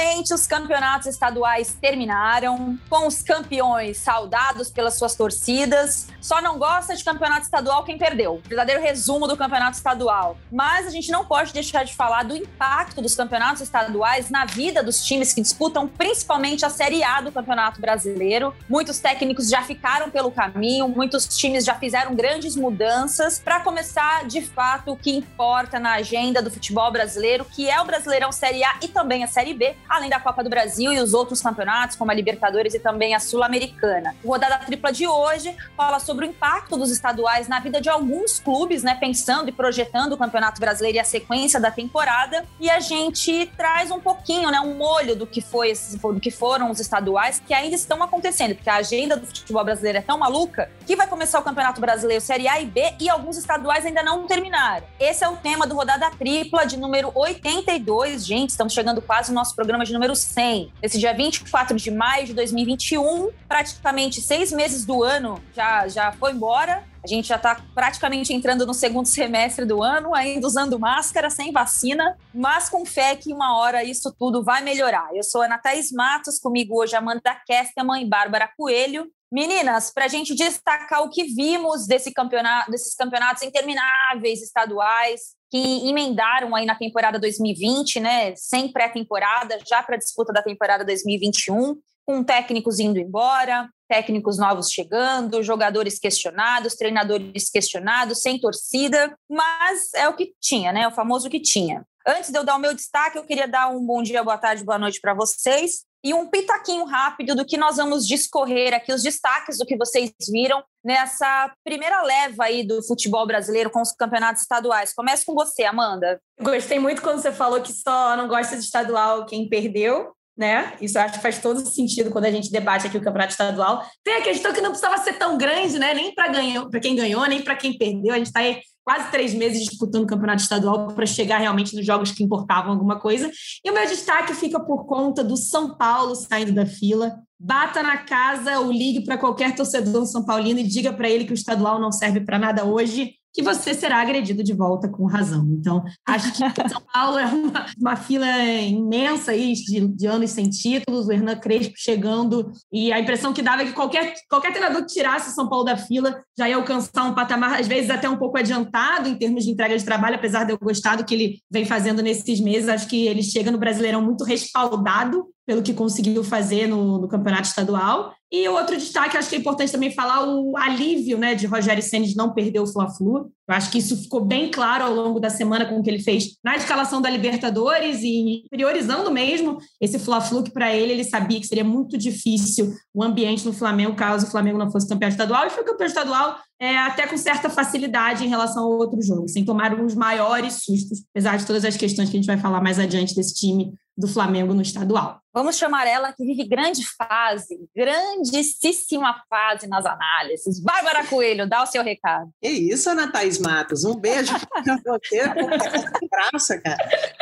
Finalmente, os campeonatos estaduais terminaram, com os campeões saudados pelas suas torcidas. Só não gosta de campeonato estadual quem perdeu. Verdadeiro resumo do campeonato estadual. Mas a gente não pode deixar de falar do impacto dos campeonatos estaduais na vida dos times que disputam principalmente a Série A do Campeonato Brasileiro. Muitos técnicos já ficaram pelo caminho, muitos times já fizeram grandes mudanças para começar de fato o que importa na agenda do futebol brasileiro, que é o Brasileirão Série A e também a Série B, além da Copa do Brasil e os outros campeonatos, como a Libertadores e também a Sul-Americana. Rodada Tripla de hoje fala sobre o impacto dos estaduais na vida de alguns clubes, né, pensando e projetando o Campeonato Brasileiro e a sequência da temporada, e a gente traz um pouquinho, né, um molho do que foi do que foram os estaduais que ainda estão acontecendo, porque a agenda do futebol brasileiro é tão maluca que vai começar o Campeonato Brasileiro Série A e B e alguns estaduais ainda não terminaram. Esse é o tema do Rodada Tripla de número 82, gente, estamos chegando quase no nosso programa de número 100. Esse dia 24 de maio de 2021, praticamente seis meses do ano já, já foi embora. A gente já está praticamente entrando no segundo semestre do ano, ainda usando máscara, sem vacina, mas com fé que uma hora isso tudo vai melhorar. Eu sou a Ana Thaís Matos, comigo hoje Amanda Kesterman e Bárbara Coelho. Meninas, para a gente destacar o que vimos desse campeonato, desses campeonatos intermináveis estaduais que emendaram aí na temporada 2020, né, sem pré-temporada, já para a disputa da temporada 2021, com técnicos indo embora, técnicos novos chegando, jogadores questionados, treinadores questionados, sem torcida, mas é o que tinha, né? O famoso que tinha. Antes de eu dar o meu destaque, eu queria dar um bom dia, boa tarde, boa noite para vocês e um pitaquinho rápido do que nós vamos discorrer aqui, os destaques do que vocês viram nessa primeira leva aí do futebol brasileiro com os campeonatos estaduais. Começa com você, Amanda. Gostei muito quando você falou que só não gosta de estadual quem perdeu né? Isso acho que faz todo sentido quando a gente debate aqui o campeonato estadual. Tem a questão que não precisava ser tão grande, né? Nem para quem ganhou, nem para quem perdeu. A gente está aí quase três meses disputando o campeonato estadual para chegar realmente nos jogos que importavam alguma coisa. E o meu destaque fica por conta do São Paulo saindo da fila. Bata na casa ou ligue para qualquer torcedor São Paulino e diga para ele que o estadual não serve para nada hoje que você será agredido de volta com razão. Então, acho que São Paulo é uma, uma fila imensa aí de, de, anos sem títulos, o Hernan Crespo chegando, e a impressão que dava é que qualquer, qualquer treinador que tirasse o São Paulo da fila já ia alcançar um patamar, às vezes até um pouco adiantado em termos de entrega de trabalho, apesar de eu gostar do que ele vem fazendo nesses meses, acho que ele chega no Brasileirão muito respaldado pelo que conseguiu fazer no, no campeonato estadual. E outro destaque, acho que é importante também falar o alívio né, de Rogério Senna de não perder o Fla-Flu. Eu acho que isso ficou bem claro ao longo da semana com o que ele fez na escalação da Libertadores e priorizando mesmo esse Fla-Flu, que para ele ele sabia que seria muito difícil o ambiente no Flamengo caso o Flamengo não fosse campeão estadual. E foi campeão estadual é, até com certa facilidade em relação ao outro jogo, sem tomar os maiores sustos, apesar de todas as questões que a gente vai falar mais adiante desse time do Flamengo no estadual. Vamos chamar ela que vive grande fase, grandíssima fase nas análises. Bárbara Coelho, dá o seu recado. É isso, Ana Thaís Matos. Um beijo para você, graça, cara.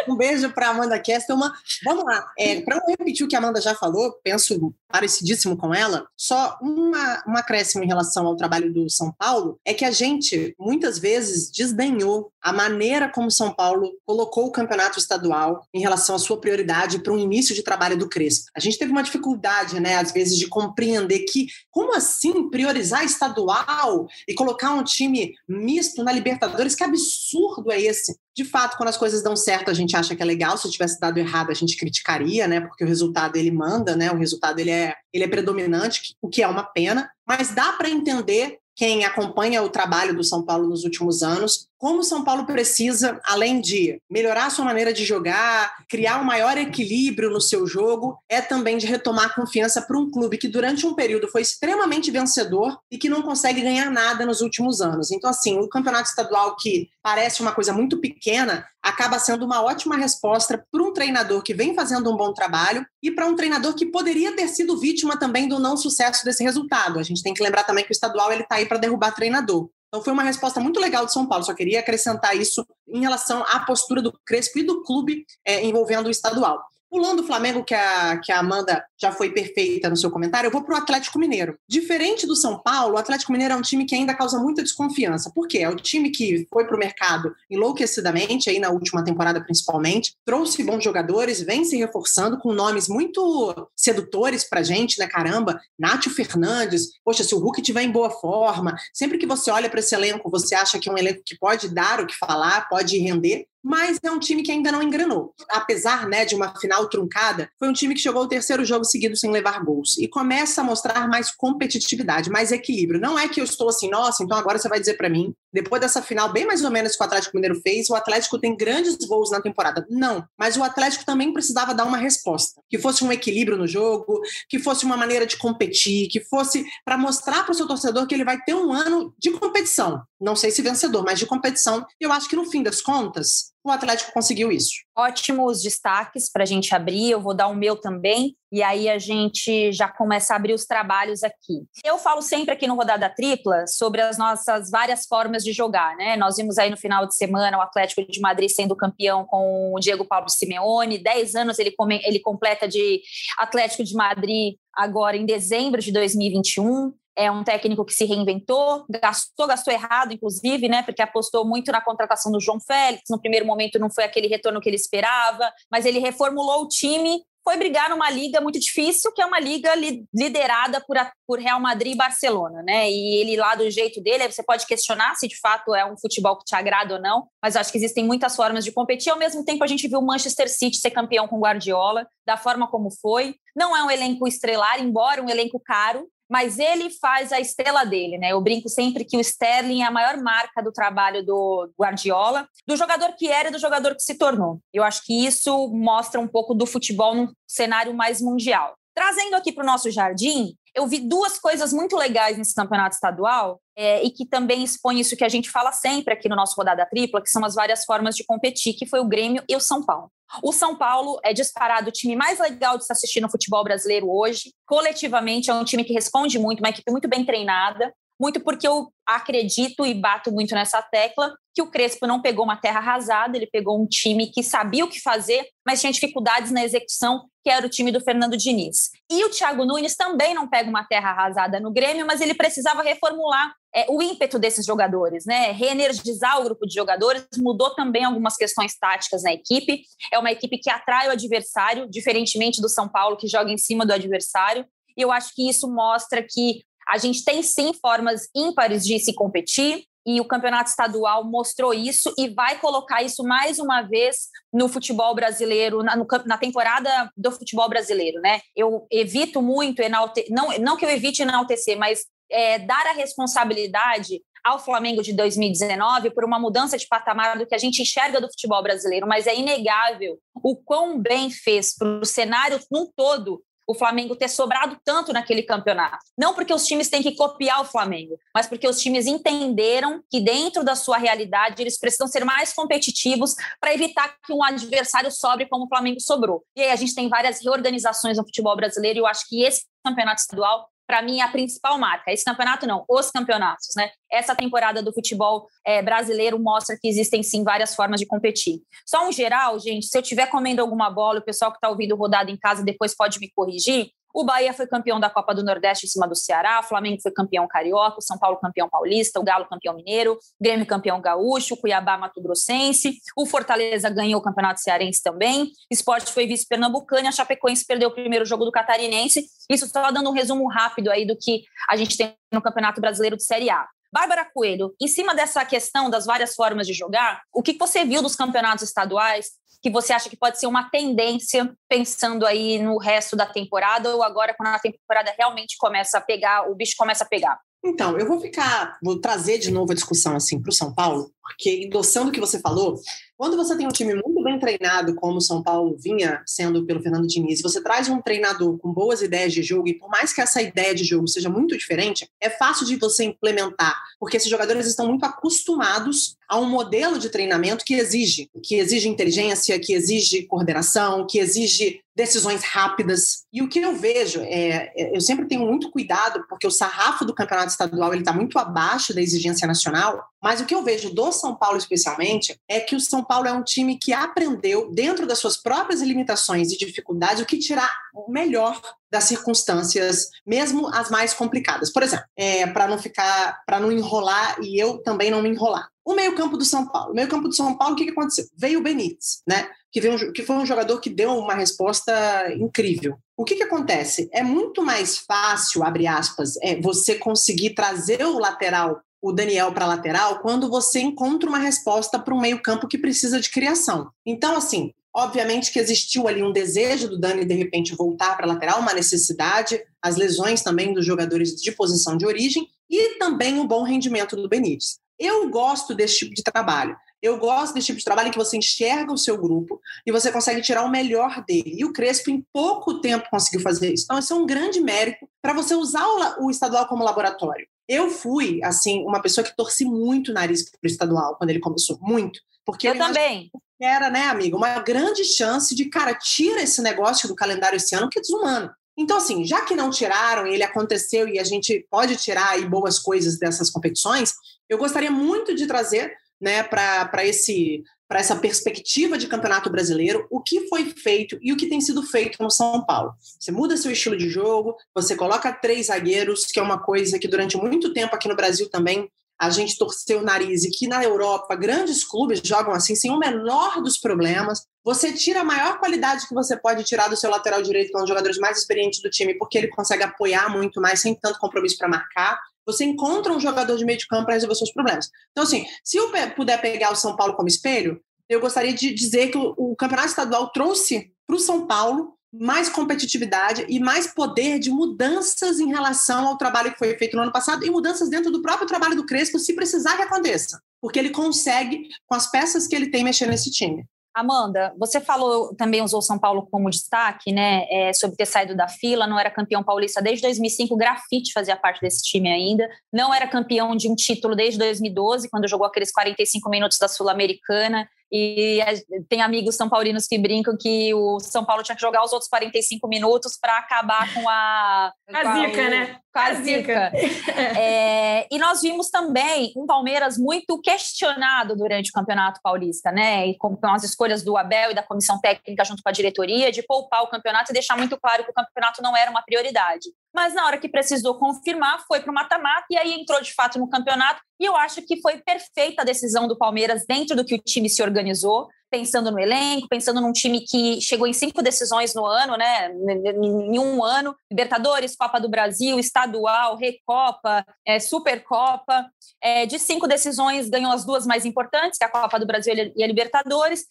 Um beijo para Amanda Kestelman. Vamos lá. É, para não repetir o que a Amanda já falou, penso parecidíssimo com ela, só uma, um acréscimo em relação ao trabalho do São Paulo é que a gente muitas vezes desdenhou a maneira como São Paulo colocou o campeonato estadual em relação à sua prioridade para um início de trabalho do Crespo. A gente teve uma dificuldade, né, às vezes, de compreender que como assim priorizar estadual e colocar um time misto na Libertadores? Que absurdo é esse? De fato, quando as coisas dão certo, a gente acha que é legal. Se tivesse dado errado, a gente criticaria, né? Porque o resultado ele manda, né? O resultado ele é, ele é predominante, o que é uma pena. Mas dá para entender quem acompanha o trabalho do São Paulo nos últimos anos, como São Paulo precisa, além de melhorar a sua maneira de jogar, criar um maior equilíbrio no seu jogo, é também de retomar confiança para um clube que durante um período foi extremamente vencedor e que não consegue ganhar nada nos últimos anos. Então, assim, o campeonato estadual que parece uma coisa muito pequena, acaba sendo uma ótima resposta para um treinador que vem fazendo um bom trabalho e para um treinador que poderia ter sido vítima também do não sucesso desse resultado. A gente tem que lembrar também que o estadual ele está aí para derrubar treinador. Então foi uma resposta muito legal de São Paulo. Só queria acrescentar isso em relação à postura do Crespo e do clube é, envolvendo o estadual. Pulando o Flamengo, que a, que a Amanda já foi perfeita no seu comentário, eu vou para o Atlético Mineiro. Diferente do São Paulo, o Atlético Mineiro é um time que ainda causa muita desconfiança. Por quê? É o time que foi para o mercado enlouquecidamente, aí na última temporada principalmente, trouxe bons jogadores, vem se reforçando com nomes muito sedutores para gente, né? Caramba, Nátio Fernandes, poxa, se o Hulk tiver em boa forma, sempre que você olha para esse elenco, você acha que é um elenco que pode dar o que falar, pode render mas é um time que ainda não engrenou. Apesar né, de uma final truncada, foi um time que chegou ao terceiro jogo seguido sem levar gols e começa a mostrar mais competitividade, mais equilíbrio. Não é que eu estou assim, nossa, então agora você vai dizer para mim, depois dessa final, bem mais ou menos que o Atlético Mineiro fez, o Atlético tem grandes gols na temporada. Não, mas o Atlético também precisava dar uma resposta, que fosse um equilíbrio no jogo, que fosse uma maneira de competir, que fosse para mostrar para o seu torcedor que ele vai ter um ano de competição. Não sei se vencedor, mas de competição. Eu acho que no fim das contas, o Atlético conseguiu isso. Ótimos destaques para a gente abrir. Eu vou dar o meu também, e aí a gente já começa a abrir os trabalhos aqui. Eu falo sempre aqui no Rodada Tripla sobre as nossas várias formas de jogar, né? Nós vimos aí no final de semana o Atlético de Madrid sendo campeão com o Diego Pablo Simeone. Dez anos ele, come, ele completa de Atlético de Madrid agora em dezembro de 2021 é um técnico que se reinventou, gastou, gastou errado, inclusive, né? Porque apostou muito na contratação do João Félix. No primeiro momento não foi aquele retorno que ele esperava, mas ele reformulou o time. Foi brigar numa liga muito difícil, que é uma liga li liderada por, a, por Real Madrid e Barcelona, né? E ele lá do jeito dele, você pode questionar se de fato é um futebol que te agrada ou não, mas acho que existem muitas formas de competir. Ao mesmo tempo, a gente viu o Manchester City ser campeão com Guardiola, da forma como foi. Não é um elenco estrelar, embora um elenco caro, mas ele faz a estrela dele, né? Eu brinco sempre que o Sterling é a maior marca do trabalho do Guardiola, do jogador que era e do jogador que se tornou. Eu acho que isso mostra um pouco do futebol num cenário mais mundial. Trazendo aqui para o nosso jardim, eu vi duas coisas muito legais nesse campeonato estadual é, e que também expõe isso que a gente fala sempre aqui no nosso Rodada Tripla, que são as várias formas de competir, que foi o Grêmio e o São Paulo. O São Paulo é disparado o time mais legal de se assistir no futebol brasileiro hoje. Coletivamente, é um time que responde muito, uma equipe muito bem treinada. Muito porque eu acredito e bato muito nessa tecla que o Crespo não pegou uma terra arrasada, ele pegou um time que sabia o que fazer, mas tinha dificuldades na execução, que era o time do Fernando Diniz. E o Thiago Nunes também não pega uma terra arrasada no Grêmio, mas ele precisava reformular é, o ímpeto desses jogadores, né? Reenergizar o grupo de jogadores, mudou também algumas questões táticas na equipe. É uma equipe que atrai o adversário, diferentemente do São Paulo, que joga em cima do adversário. E eu acho que isso mostra que a gente tem sim formas ímpares de se competir, e o campeonato estadual mostrou isso e vai colocar isso mais uma vez no futebol brasileiro, na, no, na temporada do futebol brasileiro, né? Eu evito muito enaltecer, não, não que eu evite enaltecer, mas é, dar a responsabilidade ao Flamengo de 2019 por uma mudança de patamar do que a gente enxerga do futebol brasileiro, mas é inegável o quão bem fez para o cenário num todo o Flamengo ter sobrado tanto naquele campeonato. Não porque os times têm que copiar o Flamengo, mas porque os times entenderam que dentro da sua realidade eles precisam ser mais competitivos para evitar que um adversário sobre como o Flamengo sobrou. E aí a gente tem várias reorganizações no futebol brasileiro e eu acho que esse campeonato estadual para mim, é a principal marca. Esse campeonato não, os campeonatos, né? Essa temporada do futebol é, brasileiro mostra que existem sim várias formas de competir. Só um geral, gente, se eu estiver comendo alguma bola, o pessoal que está ouvindo rodada em casa depois pode me corrigir. O Bahia foi campeão da Copa do Nordeste em cima do Ceará, o Flamengo foi campeão carioca, o São Paulo campeão paulista, o Galo campeão mineiro, o Grêmio campeão gaúcho, o Cuiabá Mato Grossense, o Fortaleza ganhou o Campeonato Cearense também, Esporte foi vice-pernambucano e a Chapecoense perdeu o primeiro jogo do Catarinense. Isso só dando um resumo rápido aí do que a gente tem no Campeonato Brasileiro de Série A. Bárbara Coelho, em cima dessa questão das várias formas de jogar, o que você viu dos campeonatos estaduais que você acha que pode ser uma tendência pensando aí no resto da temporada ou agora quando a temporada realmente começa a pegar, o bicho começa a pegar? Então, eu vou ficar, vou trazer de novo a discussão assim para o São Paulo, porque endossando o que você falou, quando você tem um time muito bem treinado, como o São Paulo vinha sendo pelo Fernando Diniz, você traz um treinador com boas ideias de jogo, e por mais que essa ideia de jogo seja muito diferente, é fácil de você implementar, porque esses jogadores estão muito acostumados a um modelo de treinamento que exige, que exige inteligência, que exige coordenação, que exige decisões rápidas. E o que eu vejo é, é eu sempre tenho muito cuidado, porque o sarrafo do campeonato estadual ele está muito abaixo da exigência nacional. Mas o que eu vejo do São Paulo especialmente é que o São Paulo é um time que aprendeu, dentro das suas próprias limitações e dificuldades, o que tirar o melhor das circunstâncias, mesmo as mais complicadas. Por exemplo, é, para não ficar, para não enrolar e eu também não me enrolar. O meio-campo do São Paulo. O meio-campo do São Paulo, o que, que aconteceu? Veio o Benítez, né? Que, veio que foi um jogador que deu uma resposta incrível. O que, que acontece? É muito mais fácil, abre aspas, é, você conseguir trazer o lateral o Daniel para lateral quando você encontra uma resposta para um meio-campo que precisa de criação. Então, assim, obviamente que existiu ali um desejo do Dani de repente voltar para lateral, uma necessidade, as lesões também dos jogadores de posição de origem e também o bom rendimento do Benítez. Eu gosto desse tipo de trabalho. Eu gosto desse tipo de trabalho em que você enxerga o seu grupo e você consegue tirar o melhor dele. E o Crespo, em pouco tempo, conseguiu fazer isso. Então, isso é um grande mérito para você usar o estadual como laboratório. Eu fui, assim, uma pessoa que torci muito o nariz para o estadual quando ele começou, muito. Porque eu também. Era, né, amiga, uma grande chance de, cara, tira esse negócio do calendário esse ano, que é desumano. Então, assim, já que não tiraram, ele aconteceu e a gente pode tirar aí boas coisas dessas competições, eu gostaria muito de trazer né, para esse para essa perspectiva de campeonato brasileiro, o que foi feito e o que tem sido feito no São Paulo. Você muda seu estilo de jogo, você coloca três zagueiros, que é uma coisa que durante muito tempo aqui no Brasil também a gente torceu o nariz e que na Europa grandes clubes jogam assim sem o menor dos problemas. Você tira a maior qualidade que você pode tirar do seu lateral direito, que é um dos jogadores mais experientes do time, porque ele consegue apoiar muito mais sem tanto compromisso para marcar você encontra um jogador de meio de campo para resolver seus problemas. Então, assim, se eu puder pegar o São Paulo como espelho, eu gostaria de dizer que o, campeonato estadual trouxe para o São Paulo mais competitividade e mais poder de mudanças em relação ao trabalho que foi feito no ano passado e mudanças dentro do próprio trabalho do Crespo, se precisar que aconteça. Porque ele consegue, com as peças que ele tem, mexer nesse time. Amanda, você falou também usou São Paulo como destaque, né? É, sobre ter saído da fila, não era campeão paulista desde 2005. O Grafite fazia parte desse time ainda. Não era campeão de um título desde 2012, quando jogou aqueles 45 minutos da Sul-Americana. E tem amigos são paulinos que brincam que o São Paulo tinha que jogar os outros 45 minutos para acabar com a. A zica, né? A zica. é, e nós vimos também um Palmeiras muito questionado durante o Campeonato Paulista, né? E com, com as escolhas do Abel e da comissão técnica junto com a diretoria de poupar o campeonato e deixar muito claro que o campeonato não era uma prioridade mas na hora que precisou confirmar, foi para o mata-mata e aí entrou de fato no campeonato. E eu acho que foi perfeita a decisão do Palmeiras dentro do que o time se organizou, pensando no elenco, pensando num time que chegou em cinco decisões no ano, né? Em um ano: Libertadores, Copa do Brasil, Estadual, Recopa, é, Supercopa. É, de cinco decisões, ganhou as duas mais importantes, que é a Copa do Brasil e a Libertadores.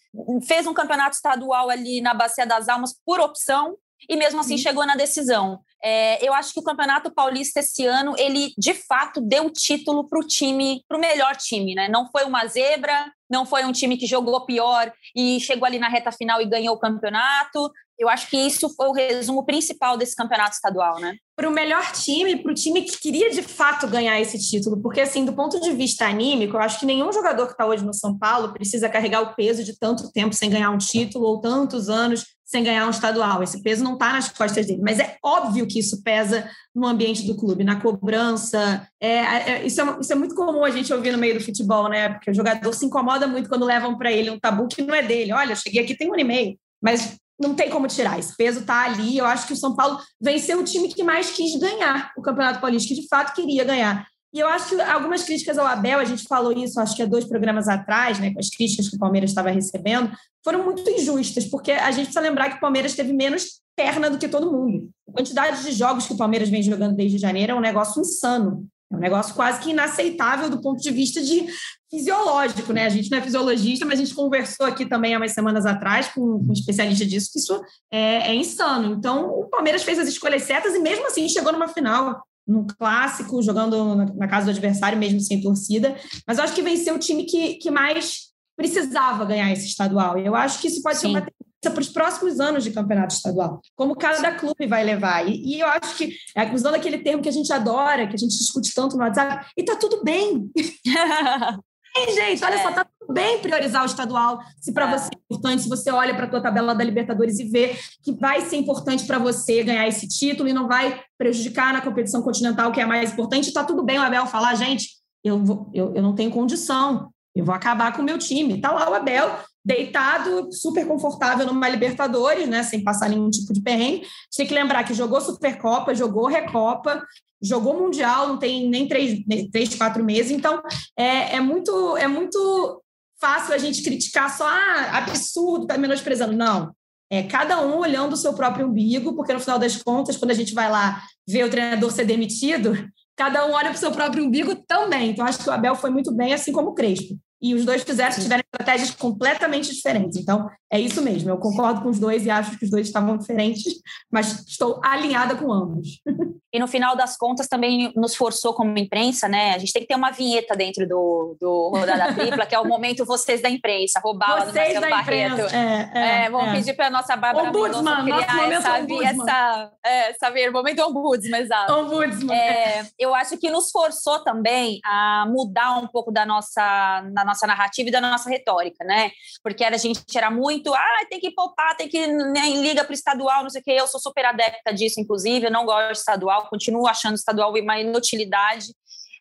Fez um campeonato estadual ali na Bacia das Almas por opção, e mesmo assim chegou na decisão. É, eu acho que o Campeonato Paulista esse ano, ele de fato deu título para o time, para o melhor time, né? Não foi uma zebra, não foi um time que jogou pior e chegou ali na reta final e ganhou o campeonato. Eu acho que isso foi o resumo principal desse campeonato estadual, né? Para o melhor time, para o time que queria de fato ganhar esse título, porque assim, do ponto de vista anímico, eu acho que nenhum jogador que está hoje no São Paulo precisa carregar o peso de tanto tempo sem ganhar um título ou tantos anos sem ganhar um estadual. Esse peso não está nas costas dele, mas é óbvio que isso pesa no ambiente do clube, na cobrança. É, é, isso, é, isso é muito comum a gente ouvir no meio do futebol, né? Porque o jogador se incomoda muito quando levam para ele um tabu que não é dele. Olha, cheguei aqui tem um ano e meio, mas não tem como tirar. Esse peso está ali. Eu acho que o São Paulo venceu o time que mais quis ganhar o Campeonato Paulista, que de fato queria ganhar. E eu acho que algumas críticas ao Abel, a gente falou isso, acho que há dois programas atrás, né, com as críticas que o Palmeiras estava recebendo, foram muito injustas, porque a gente precisa lembrar que o Palmeiras teve menos perna do que todo mundo. A quantidade de jogos que o Palmeiras vem jogando desde janeiro é um negócio insano. É um negócio quase que inaceitável do ponto de vista de fisiológico, né? A gente não é fisiologista, mas a gente conversou aqui também há umas semanas atrás com, um especialista disso, que isso é, é insano. Então, o Palmeiras fez as escolhas certas e mesmo assim chegou numa final num clássico, jogando na casa do adversário, mesmo sem torcida. Mas eu acho que venceu o time que, que mais precisava ganhar esse estadual. Eu acho que isso pode Sim. ser uma para os próximos anos de campeonato estadual, como cada clube vai levar. E, e, eu acho que, é, usando aquele termo que a gente adora, que a gente discute tanto no WhatsApp, e tá tudo bem. bem, gente, olha é. só, tá tudo bem priorizar o estadual, se para é. você é importante, se você olha para a tua tabela da Libertadores e vê que vai ser importante para você ganhar esse título e não vai prejudicar na competição continental, que é mais importante, tá tudo bem o Abel falar, gente, eu, vou, eu, eu não tenho condição, Eu vou acabar com o meu time. Tá lá o Abel, deitado, super confortável numa Libertadores, né? Sem passar nenhum tipo de perrengue. Tem que lembrar que jogou Supercopa, jogou Recopa, jogou Mundial, não tem nem três, nem três quatro meses. Então, é, é, muito, é muito fácil a gente criticar só, ah, absurdo, tá menosprezando. Não. É cada um olhando o seu próprio umbigo, porque no final das contas, quando a gente vai lá ver o treinador ser demitido, cada um olha para o seu próprio umbigo também. Então, acho que o Abel foi muito bem, assim como o Crespo. E os dois fizeram, tiveram estratégias completamente diferentes. Então, é isso mesmo. Eu concordo com os dois e acho que os dois estavam diferentes, mas estou alinhada com ambos. E no final das contas também nos forçou como imprensa, né? A gente tem que ter uma vinheta dentro do, do Rodada Tripla, que é o momento vocês da imprensa, roubar vocês do Marcelo da Barreto. Imprensa. É, é, é, vamos é. pedir para a nossa Bárbara Ombudsman, criar essa, essa, é, saber, momento ombudsman, exato. Ombudsman. É, eu acho que nos forçou também a mudar um pouco da nossa, da nossa narrativa e da nossa retórica, né? Porque era, a gente era muito, ah, tem que poupar, tem que né, liga para o estadual, não sei o quê. Eu sou super adepta disso, inclusive, eu não gosto de estadual continuo achando estadual uma inutilidade.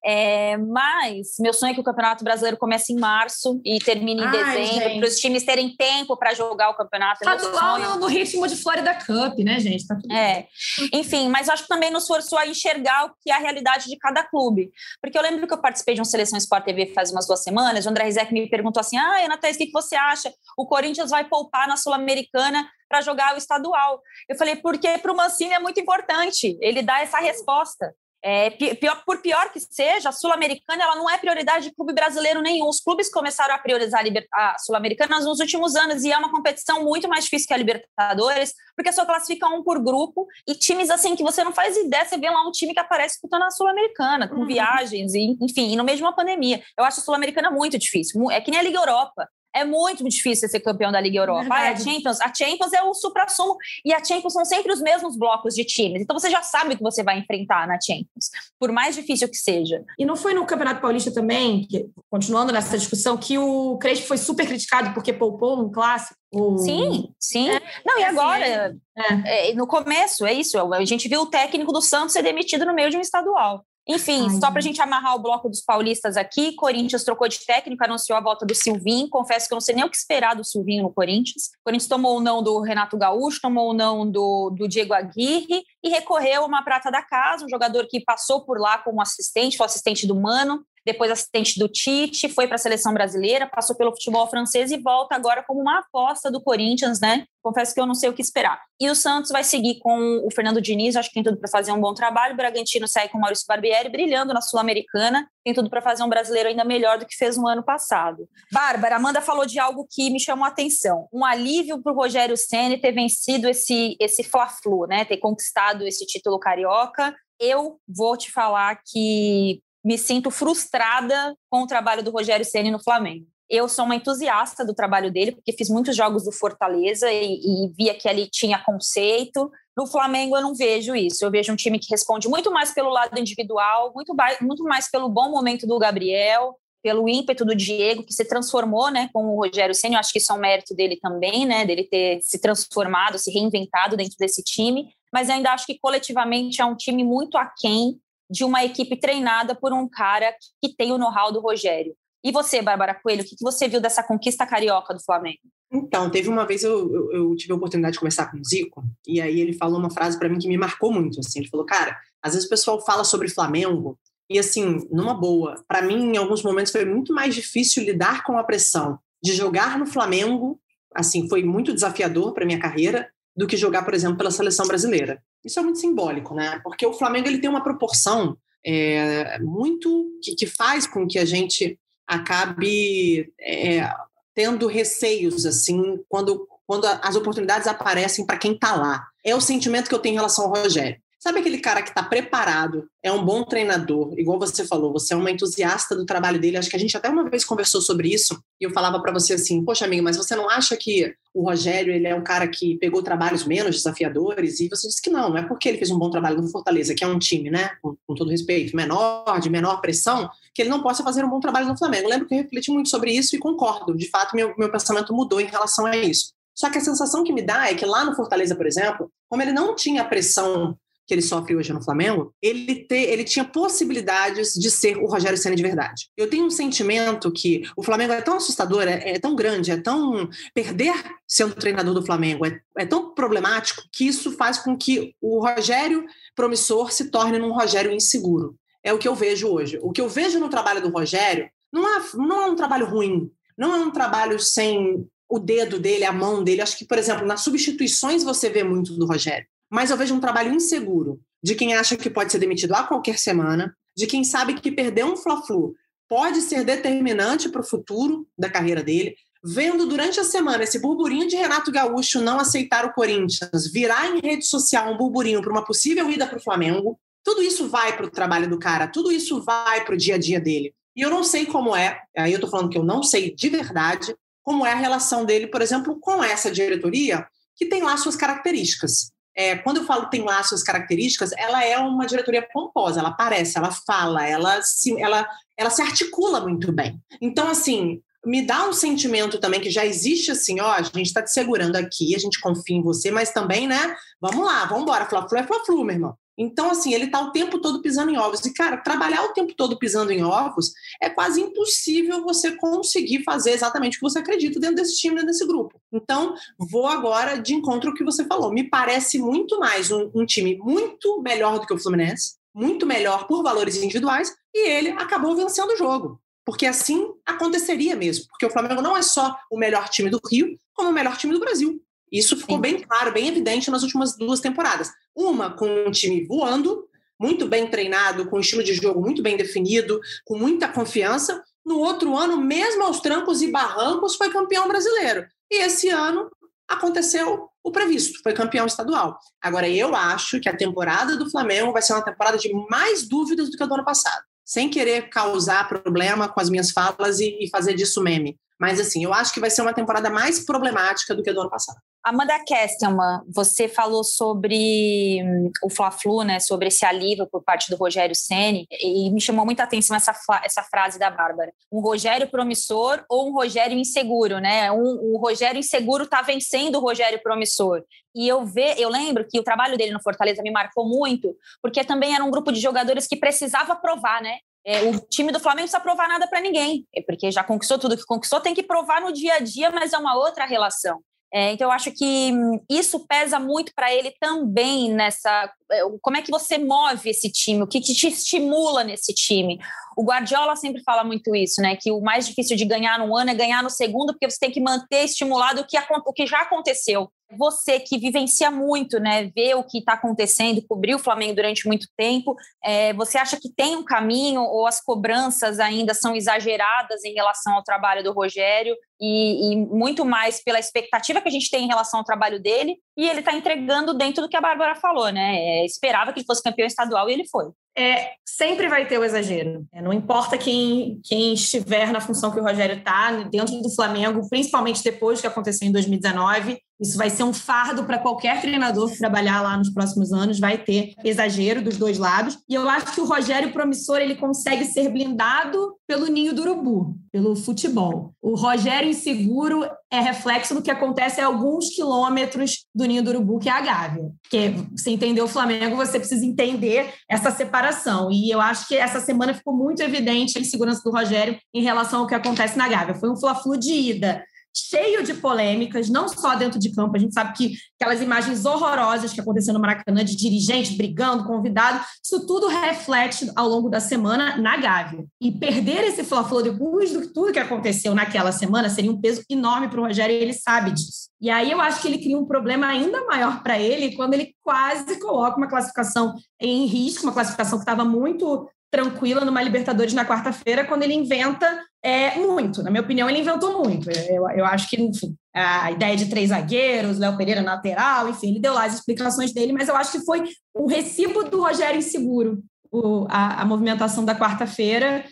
É, mas meu sonho é que o Campeonato Brasileiro comece em março e termine em Ai, dezembro, para os times terem tempo para jogar o campeonato. É estadual no, no, ritmo de Florida Cup, né, gente? Tá é. Enfim, mas acho que também nos forçou a enxergar o que é a realidade de cada clube. Porque eu lembro que eu participei de uma seleção Sport TV faz umas duas semanas, o André Rizek me perguntou assim: ah, Ana Thaís, o que você acha? O Corinthians vai poupar na Sul-Americana para jogar o estadual. Eu falei, porque para o Mancini é muito importante ele dá essa resposta. É, pior, por pior que seja, a Sul-Americana ela não é prioridade de clube brasileiro nenhum. Os clubes começaram a priorizar a, a Sul-Americana nos últimos anos e é uma competição muito mais difícil que a Libertadores, porque só classifica um por grupo e times assim que você não faz ideia, você vê lá um time que aparece disputando a Sul-Americana, com uhum. viagens, e, enfim, e no meio de uma pandemia. Eu acho a Sul-Americana muito difícil, é que nem a Liga Europa. É muito difícil ser campeão da Liga Europa. Ah, a Champions, a Champions é o supra-sumo e a Champions são sempre os mesmos blocos de times. Então você já sabe o que você vai enfrentar na Champions, por mais difícil que seja. E não foi no Campeonato Paulista também, que, continuando nessa discussão, que o Crespo foi super criticado porque poupou um clássico? Ou... Sim, sim. É, não, e é agora? Assim, é. É, no começo, é isso. A gente viu o técnico do Santos ser demitido no meio de um estadual. Enfim, Ai, só para a gente amarrar o bloco dos paulistas aqui, Corinthians trocou de técnico, anunciou a volta do Silvinho. Confesso que eu não sei nem o que esperar do Silvinho no Corinthians. O Corinthians tomou o não do Renato Gaúcho, tomou o não do, do Diego Aguirre e recorreu a uma prata da casa, um jogador que passou por lá como assistente, foi assistente do Mano, depois assistente do Tite, foi para a seleção brasileira, passou pelo futebol francês e volta agora como uma aposta do Corinthians, né? Confesso que eu não sei o que esperar. E o Santos vai seguir com o Fernando Diniz, acho que tem tudo para fazer um bom trabalho. O Bragantino segue com o Maurício Barbieri, brilhando na Sul-Americana, tem tudo para fazer um brasileiro ainda melhor do que fez no ano passado. Bárbara, Amanda falou de algo que me chamou a atenção. Um alívio para o Rogério Ceni ter vencido esse, esse Fla-Flu, né? Ter conquistado esse título carioca. Eu vou te falar que me sinto frustrada com o trabalho do Rogério Ceni no Flamengo. Eu sou uma entusiasta do trabalho dele, porque fiz muitos jogos do Fortaleza e, e via que ali tinha conceito. No Flamengo eu não vejo isso. Eu vejo um time que responde muito mais pelo lado individual, muito, muito mais pelo bom momento do Gabriel, pelo ímpeto do Diego, que se transformou né, com o Rogério Senna. Eu acho que isso é um mérito dele também, né, dele ter se transformado, se reinventado dentro desse time. Mas ainda acho que coletivamente é um time muito aquém de uma equipe treinada por um cara que tem o know-how do Rogério. E você, Bárbara Coelho, o que você viu dessa conquista carioca do Flamengo? Então, teve uma vez eu, eu, eu tive a oportunidade de conversar com o Zico, e aí ele falou uma frase para mim que me marcou muito. Assim, ele falou, cara, às vezes o pessoal fala sobre Flamengo, e assim, numa boa, para mim, em alguns momentos foi muito mais difícil lidar com a pressão de jogar no Flamengo, assim, foi muito desafiador para minha carreira, do que jogar, por exemplo, pela seleção brasileira. Isso é muito simbólico, né? Porque o Flamengo ele tem uma proporção é, muito que, que, faz com que a gente acabe é, tendo receios assim quando quando as oportunidades aparecem para quem está lá. É o sentimento que eu tenho em relação ao Rogério. Sabe aquele cara que está preparado, é um bom treinador, igual você falou, você é uma entusiasta do trabalho dele. Acho que a gente até uma vez conversou sobre isso e eu falava para você assim: Poxa, amigo, mas você não acha que o Rogério ele é um cara que pegou trabalhos menos desafiadores? E você disse que não, não é porque ele fez um bom trabalho no Fortaleza, que é um time, né, com, com todo respeito, menor, de menor pressão, que ele não possa fazer um bom trabalho no Flamengo. Eu lembro que eu refleti muito sobre isso e concordo. De fato, meu, meu pensamento mudou em relação a isso. Só que a sensação que me dá é que lá no Fortaleza, por exemplo, como ele não tinha pressão que ele sofre hoje no Flamengo, ele, te, ele tinha possibilidades de ser o Rogério Senna de verdade. Eu tenho um sentimento que o Flamengo é tão assustador, é, é tão grande, é tão. Perder sendo treinador do Flamengo é, é tão problemático que isso faz com que o Rogério promissor se torne num Rogério inseguro. É o que eu vejo hoje. O que eu vejo no trabalho do Rogério não é, não é um trabalho ruim, não é um trabalho sem o dedo dele, a mão dele. Acho que, por exemplo, nas substituições você vê muito do Rogério. Mas eu vejo um trabalho inseguro de quem acha que pode ser demitido a qualquer semana, de quem sabe que perder um Fla-Flu pode ser determinante para o futuro da carreira dele, vendo durante a semana esse burburinho de Renato Gaúcho não aceitar o Corinthians, virar em rede social um burburinho para uma possível ida para o Flamengo, tudo isso vai para o trabalho do cara, tudo isso vai para o dia a dia dele. E eu não sei como é, aí eu estou falando que eu não sei de verdade, como é a relação dele, por exemplo, com essa diretoria, que tem lá suas características. É, quando eu falo tem lá suas características, ela é uma diretoria pomposa, ela aparece, ela fala, ela se, ela, ela se articula muito bem. Então, assim, me dá um sentimento também que já existe assim, ó, a gente está te segurando aqui, a gente confia em você, mas também, né, vamos lá, vamos embora, Fla-Flu é Fla-Flu, meu irmão. Então, assim, ele está o tempo todo pisando em ovos. E, cara, trabalhar o tempo todo pisando em ovos é quase impossível você conseguir fazer exatamente o que você acredita dentro desse time, dentro desse grupo. Então, vou agora de encontro ao que você falou. Me parece muito mais um, um time muito melhor do que o Fluminense, muito melhor por valores individuais, e ele acabou vencendo o jogo. Porque assim aconteceria mesmo. Porque o Flamengo não é só o melhor time do Rio, como o melhor time do Brasil. Isso ficou Sim. bem claro, bem evidente nas últimas duas temporadas. Uma com um time voando, muito bem treinado, com um estilo de jogo muito bem definido, com muita confiança. No outro ano, mesmo aos trancos e barrancos, foi campeão brasileiro. E esse ano aconteceu o previsto, foi campeão estadual. Agora, eu acho que a temporada do Flamengo vai ser uma temporada de mais dúvidas do que a do ano passado. Sem querer causar problema com as minhas falas e fazer disso meme. Mas, assim, eu acho que vai ser uma temporada mais problemática do que a do ano passado. Amanda Kestelman, você falou sobre hum, o Fla-Flu, né, sobre esse alívio por parte do Rogério Ceni e me chamou muita atenção essa, essa frase da Bárbara. Um Rogério promissor ou um Rogério inseguro, né? Um, o Rogério inseguro está vencendo o Rogério promissor. E eu, ve, eu lembro que o trabalho dele no Fortaleza me marcou muito, porque também era um grupo de jogadores que precisava provar, né? É, o time do Flamengo não precisa provar nada para ninguém, é porque já conquistou tudo que conquistou, tem que provar no dia a dia, mas é uma outra relação. É, então, eu acho que hum, isso pesa muito para ele também nessa. É, como é que você move esse time? O que, que, te estimula nesse time? O Guardiola sempre fala muito isso, né? Que o mais difícil de ganhar no ano é ganhar no segundo, porque você tem que manter estimulado o que, o que já aconteceu. Você que vivencia muito, né? Vê o que está acontecendo, cobriu o Flamengo durante muito tempo. É, você acha que tem um caminho ou as cobranças ainda são exageradas em relação ao trabalho do Rogério e, e muito mais pela expectativa que a gente tem em relação ao trabalho dele? E ele está entregando dentro do que a Bárbara falou, né? É, esperava que ele fosse campeão estadual e ele foi é, sempre vai ter o exagero. É, não importa quem, quem estiver na função que o Rogério está, dentro do Flamengo, principalmente depois que aconteceu em 2019, isso vai ser um fardo para qualquer treinador que trabalhar lá nos próximos anos, vai ter exagero dos dois lados. E eu acho que o Rogério Promissor ele consegue ser blindado pelo ninho do urubu, pelo futebol. O Rogério Inseguro é reflexo do que acontece a alguns quilômetros do ninho do urubu, que é a Gávea. Porque você entender o Flamengo, você precisa entender essa separação. E eu acho que essa semana ficou muito evidente a insegurança do Rogério em relação ao que acontece na Gávea. Foi um fla-flu de ida cheio de polêmicas, não só dentro de campo. A gente sabe que aquelas imagens horrorosas que aconteceram no Maracanã de dirigente brigando, convidado, isso tudo reflete ao longo da semana na Gávea. E perder esse Fla-Flu depois de tudo que aconteceu naquela semana seria um peso enorme para o Rogério e ele sabe disso. E aí eu acho que ele cria um problema ainda maior para ele quando ele quase coloca uma classificação em risco, uma classificação que estava muito tranquila numa Libertadores na quarta-feira, quando ele inventa é, muito. Na minha opinião, ele inventou muito. Eu, eu acho que, enfim, a ideia de três zagueiros, Léo Pereira na lateral, enfim, ele deu lá as explicações dele, mas eu acho que foi o recibo do Rogério Inseguro, o, a, a movimentação da quarta-feira,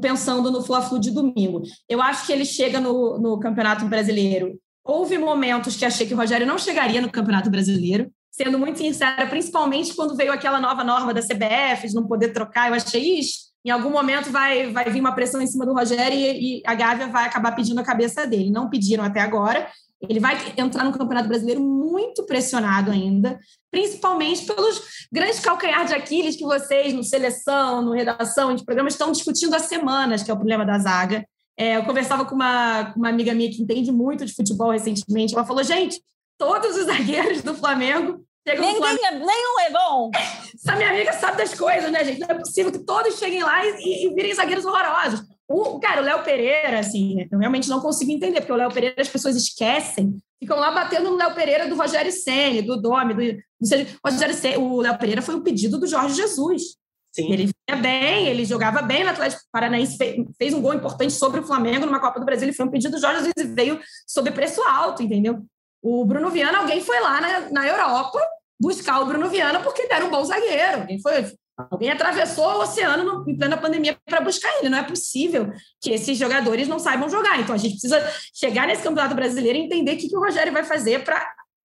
pensando no Fla-Flu de domingo. Eu acho que ele chega no, no Campeonato Brasileiro. Houve momentos que achei que o Rogério não chegaria no Campeonato Brasileiro, sendo muito sincera, principalmente quando veio aquela nova norma da CBF de não poder trocar, eu achei isso. Em algum momento vai, vai vir uma pressão em cima do Rogério e, e a Gávea vai acabar pedindo a cabeça dele. Não pediram até agora. Ele vai entrar no Campeonato Brasileiro muito pressionado ainda, principalmente pelos grandes calcanhares de Aquiles que vocês, no seleção, no redação, de programas, estão discutindo há semanas, que é o problema da zaga. É, eu conversava com uma, uma amiga minha que entende muito de futebol recentemente. Ela falou: gente, todos os zagueiros do Flamengo Ninguém. É, nenhum é bom. Essa minha amiga sabe das coisas, né, gente? Não é possível que todos cheguem lá e, e virem zagueiros horrorosos. O, cara, o Léo Pereira, assim, eu realmente não consigo entender, porque o Léo Pereira as pessoas esquecem, ficam lá batendo no Léo Pereira do Rogério Ceni, do Domi, do, do Rogério Ceni. O Léo Pereira foi um pedido do Jorge Jesus. Sim. Ele vinha bem, ele jogava bem no Atlético Paranaense, fez, fez um gol importante sobre o Flamengo numa Copa do Brasil. Ele foi um pedido do Jorge Jesus e veio sob preço alto, entendeu? O Bruno Viana, alguém foi lá na, na Europa buscar o Bruno Viana porque ele era um bom zagueiro. Alguém, foi, alguém atravessou o oceano no, em plena pandemia para buscar ele. Não é possível que esses jogadores não saibam jogar. Então a gente precisa chegar nesse Campeonato Brasileiro e entender o que, que o Rogério vai fazer para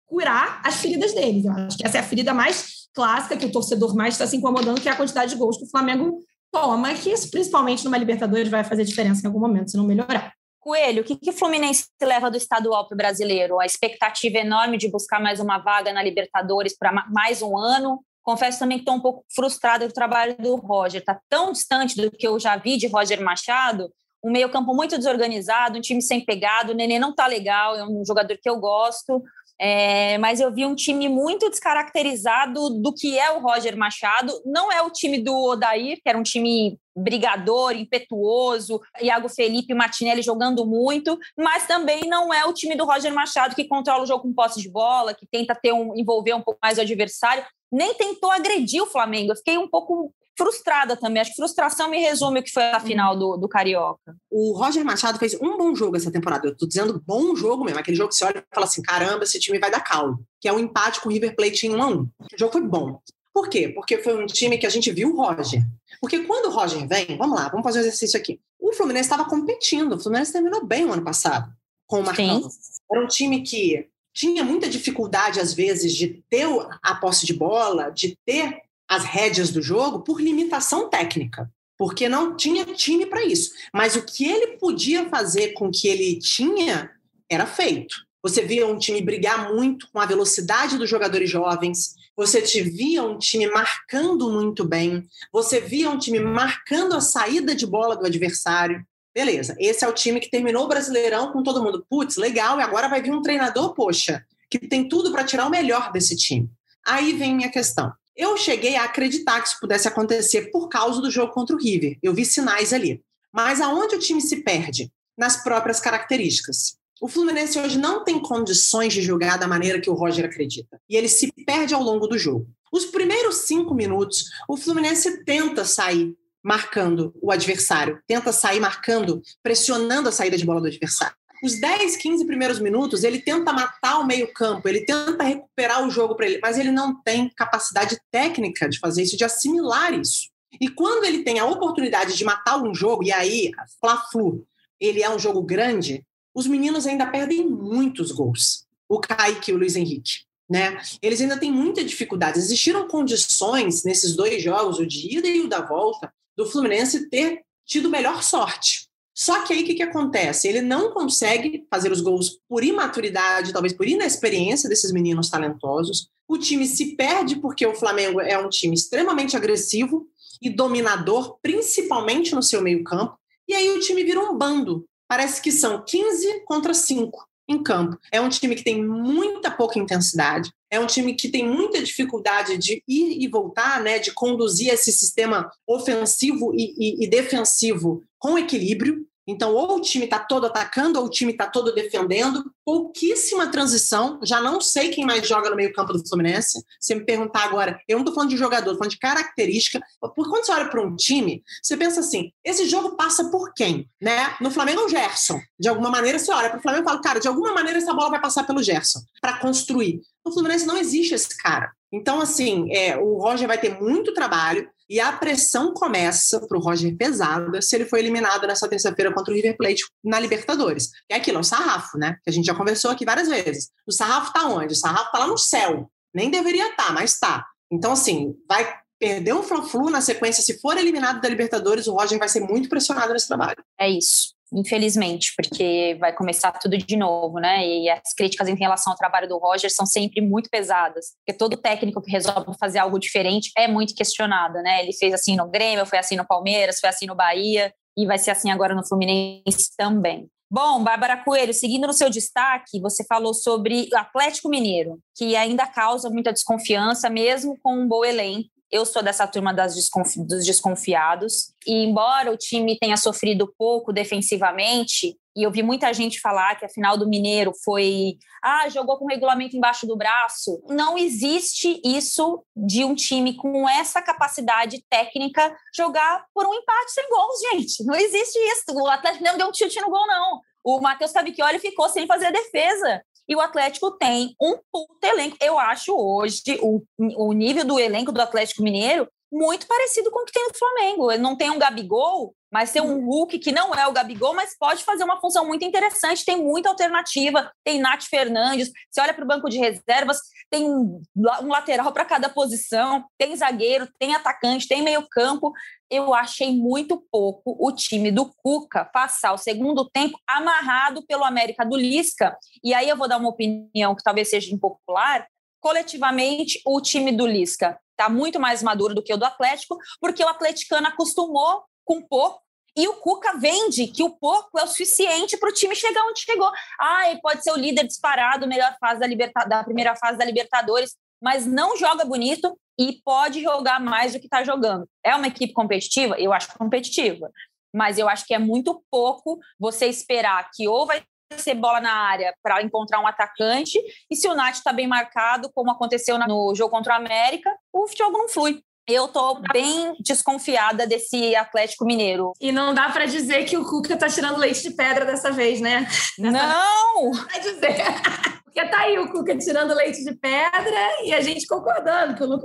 curar as feridas deles. Eu acho que essa é a ferida mais clássica que o torcedor mais está se incomodando, que é a quantidade de gols que o Flamengo toma, que isso, principalmente numa Libertadores, vai fazer diferença em algum momento, se não melhorar. Coelho, o que, que o Fluminense leva do estadual para o brasileiro? A expectativa enorme de buscar mais uma vaga na Libertadores para mais um ano. Confesso também que estou um pouco frustrada com o trabalho do Roger. Está tão distante do que eu já vi de Roger Machado. Um meio-campo muito desorganizado, um time sem pegado. O Nenê não está legal, é um jogador que eu gosto. É, mas eu vi um time muito descaracterizado do que é o Roger Machado. Não é o time do Odair, que era um time brigador, impetuoso, Iago Felipe Martinelli jogando muito, mas também não é o time do Roger Machado que controla o jogo com posse de bola, que tenta ter um, envolver um pouco mais o adversário, nem tentou agredir o Flamengo. Eu fiquei um pouco frustrada também. Acho que frustração me resume o que foi a final do, do Carioca. O Roger Machado fez um bom jogo essa temporada. Eu tô dizendo bom jogo mesmo. Aquele jogo que você olha e fala assim: caramba, esse time vai dar caldo. Que é um empate com o River Plate em 1 a 1 O jogo foi bom. Por quê? Porque foi um time que a gente viu o Roger. Porque quando o Roger vem, vamos lá, vamos fazer um exercício aqui. O Fluminense estava competindo. O Fluminense terminou bem o ano passado com o Marcão. Sim. Era um time que tinha muita dificuldade, às vezes, de ter a posse de bola, de ter as rédeas do jogo por limitação técnica, porque não tinha time para isso. Mas o que ele podia fazer com o que ele tinha era feito. Você via um time brigar muito com a velocidade dos jogadores jovens, você te via um time marcando muito bem, você via um time marcando a saída de bola do adversário. Beleza, esse é o time que terminou o Brasileirão com todo mundo. Putz, legal, e agora vai vir um treinador, poxa, que tem tudo para tirar o melhor desse time. Aí vem minha questão. Eu cheguei a acreditar que isso pudesse acontecer por causa do jogo contra o River. Eu vi sinais ali. Mas aonde o time se perde? Nas próprias características. O Fluminense hoje não tem condições de jogar da maneira que o Roger acredita. E ele se perde ao longo do jogo. Os primeiros cinco minutos, o Fluminense tenta sair marcando o adversário, tenta sair marcando, pressionando a saída de bola do adversário os 10, 15 primeiros minutos, ele tenta matar o meio-campo, ele tenta recuperar o jogo para ele, mas ele não tem capacidade técnica de fazer isso, de assimilar isso. E quando ele tem a oportunidade de matar um jogo, e aí, Fla-Flu, ele é um jogo grande, os meninos ainda perdem muitos gols. O Kaique e o Luiz Henrique. Né? Eles ainda têm muita dificuldade. Existiram condições nesses dois jogos, o de ida e o da volta, do Fluminense ter tido melhor sorte. Só que aí o que, que acontece? Ele não consegue fazer os gols por imaturidade, talvez por inexperiência desses meninos talentosos. O time se perde porque o Flamengo é um time extremamente agressivo e dominador, principalmente no seu meio-campo. E aí o time vira um bando. Parece que são 15 contra 5 em campo. É um time que tem muita pouca intensidade, é um time que tem muita dificuldade de ir e voltar, né, de conduzir esse sistema ofensivo e, e, e defensivo com equilíbrio. Então, ou o time está todo atacando, ou o time está todo defendendo. Pouquíssima transição. Já não sei quem mais joga no meio-campo do Fluminense. Se me perguntar agora, eu não estou falando de jogador, estou falando de característica. Porque quando você olha para um time, você pensa assim: esse jogo passa por quem? Né? No Flamengo é o Gerson. De alguma maneira, você olha para o Flamengo e fala, cara, de alguma maneira essa bola vai passar pelo Gerson para construir. No Fluminense não existe esse cara. Então, assim, é, o Roger vai ter muito trabalho. E a pressão começa para o Roger pesada se ele for eliminado nessa terça-feira contra o River Plate na Libertadores. É aquilo, é o sarrafo, né? Que a gente já conversou aqui várias vezes. O sarrafo está onde? O sarrafo está lá no céu. Nem deveria estar, tá, mas está. Então, assim, vai perder um Fla-Flu na sequência. Se for eliminado da Libertadores, o Roger vai ser muito pressionado nesse trabalho. É isso. Infelizmente, porque vai começar tudo de novo, né? E as críticas em relação ao trabalho do Roger são sempre muito pesadas, porque todo técnico que resolve fazer algo diferente é muito questionado, né? Ele fez assim no Grêmio, foi assim no Palmeiras, foi assim no Bahia e vai ser assim agora no Fluminense também. Bom, Bárbara Coelho, seguindo no seu destaque, você falou sobre o Atlético Mineiro, que ainda causa muita desconfiança, mesmo com um bom elenco. Eu sou dessa turma das desconfi dos desconfiados. E embora o time tenha sofrido pouco defensivamente, e eu vi muita gente falar que a final do Mineiro foi. Ah, jogou com o regulamento embaixo do braço. Não existe isso de um time com essa capacidade técnica jogar por um empate sem gols, gente. Não existe isso. O Atlético não deu um chute no gol, não. O Matheus Cavicchioli ficou sem fazer a defesa. E o Atlético tem um puto elenco. Eu acho hoje o, o nível do elenco do Atlético Mineiro muito parecido com o que tem no Flamengo. Ele não tem um Gabigol, mas tem um Hulk que não é o Gabigol, mas pode fazer uma função muito interessante. Tem muita alternativa. Tem Nath Fernandes. Você olha para o banco de reservas, tem um lateral para cada posição, tem zagueiro, tem atacante, tem meio-campo. Eu achei muito pouco o time do Cuca passar o segundo tempo amarrado pelo América do Lisca. E aí eu vou dar uma opinião que talvez seja impopular. Coletivamente, o time do Lisca está muito mais maduro do que o do Atlético, porque o atleticano acostumou com pouco e o Cuca vende que o pouco é o suficiente para o time chegar onde chegou. Ah, ele pode ser o líder disparado, melhor fase da, liberta da primeira fase da Libertadores, mas não joga bonito e pode jogar mais do que está jogando. É uma equipe competitiva? Eu acho competitiva. Mas eu acho que é muito pouco você esperar que ou vai ser bola na área para encontrar um atacante, e se o Nath está bem marcado, como aconteceu no jogo contra o América, o jogo não flui. Eu tô bem desconfiada desse Atlético Mineiro. E não dá para dizer que o Cuca tá tirando leite de pedra dessa vez, né? Não! Vai dizer. Porque tá aí o Cuca tirando leite de pedra e a gente concordando que o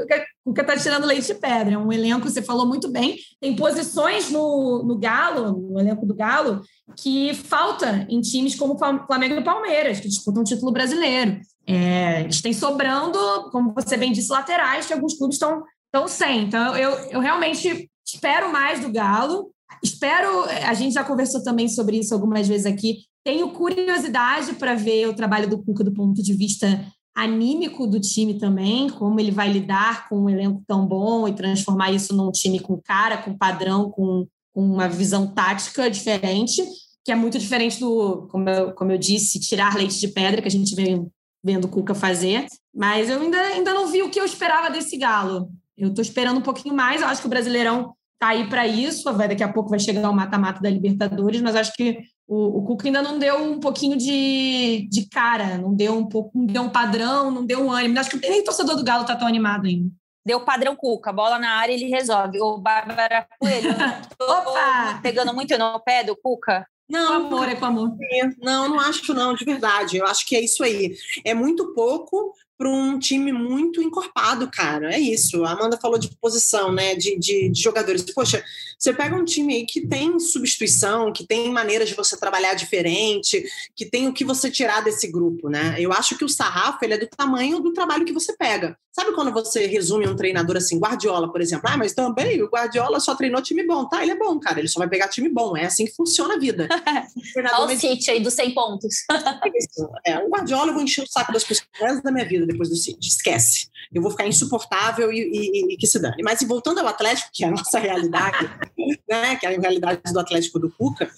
Cuca tá tirando leite de pedra. É um elenco, você falou muito bem, tem posições no, no Galo, no elenco do Galo, que falta em times como Flamengo e Palmeiras, que disputam o título brasileiro. É, eles têm sobrando, como você bem disse, laterais, que alguns clubes estão então, sem. Então, eu, eu realmente espero mais do Galo. Espero. A gente já conversou também sobre isso algumas vezes aqui. Tenho curiosidade para ver o trabalho do Cuca do ponto de vista anímico do time também, como ele vai lidar com um elenco tão bom e transformar isso num time com cara, com padrão, com, com uma visão tática diferente, que é muito diferente do, como eu, como eu disse, tirar leite de pedra, que a gente vem vendo o Cuca fazer. Mas eu ainda, ainda não vi o que eu esperava desse Galo. Eu estou esperando um pouquinho mais. Eu acho que o Brasileirão está aí para isso. Vai, daqui a pouco vai chegar o mata-mata da Libertadores, mas acho que o, o Cuca ainda não deu um pouquinho de, de cara, não deu um pouco, não deu um padrão, não deu um ânimo. Acho que nem o torcedor do Galo está tão animado ainda. Deu padrão Cuca, bola na área ele resolve. O Bárbara Coelho, Opa! pegando muito no pé do Cuca. Não, com amor, é com amor. Não, não acho não, de verdade. Eu acho que é isso aí. É muito pouco para um time muito encorpado, cara. É isso. A Amanda falou de posição, né? De, de, de, jogadores. Poxa, você pega um time aí que tem substituição, que tem maneiras de você trabalhar diferente, que tem o que você tirar desse grupo, né? Eu acho que o sarrafo ele é do tamanho do trabalho que você pega. Sabe quando você resume um treinador assim, Guardiola, por exemplo? Ah, mas também o Guardiola só treinou time bom. Tá, ele é bom, cara. Ele só vai pegar time bom. É assim que funciona a vida. Olha o City aí dos 100 pontos. é, é, o Guardiola eu vou encher o saco das pessoas da minha vida depois do City. Esquece. Eu vou ficar insuportável e, e, e que se dane. Mas voltando ao Atlético, que é a nossa realidade, né, que é a realidade do Atlético do Cuca,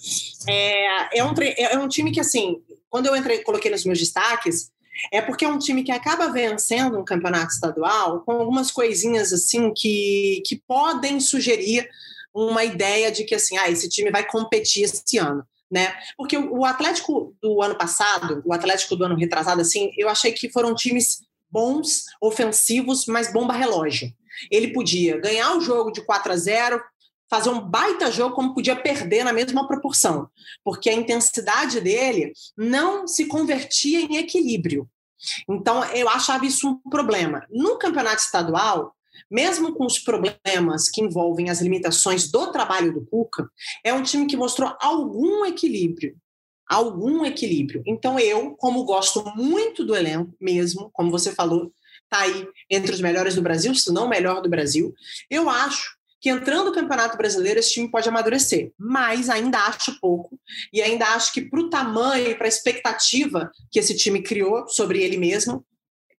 é, é, um, é um time que, assim, quando eu entrei, coloquei nos meus destaques, é porque é um time que acaba vencendo um campeonato estadual com algumas coisinhas assim que, que podem sugerir uma ideia de que assim, ah, esse time vai competir esse ano né? Porque o Atlético do ano passado, o Atlético do ano retrasado, assim, eu achei que foram times bons, ofensivos, mas bomba relógio. Ele podia ganhar o jogo de 4 a 0, fazer um baita jogo, como podia perder na mesma proporção, porque a intensidade dele não se convertia em equilíbrio. Então, eu achava isso um problema. No campeonato estadual, mesmo com os problemas que envolvem as limitações do trabalho do Cuca, é um time que mostrou algum equilíbrio. Algum equilíbrio. Então, eu, como gosto muito do elenco, mesmo, como você falou, está aí entre os melhores do Brasil, se não o melhor do Brasil, eu acho que entrando no Campeonato Brasileiro esse time pode amadurecer, mas ainda acho pouco e ainda acho que para o tamanho e para a expectativa que esse time criou sobre ele mesmo,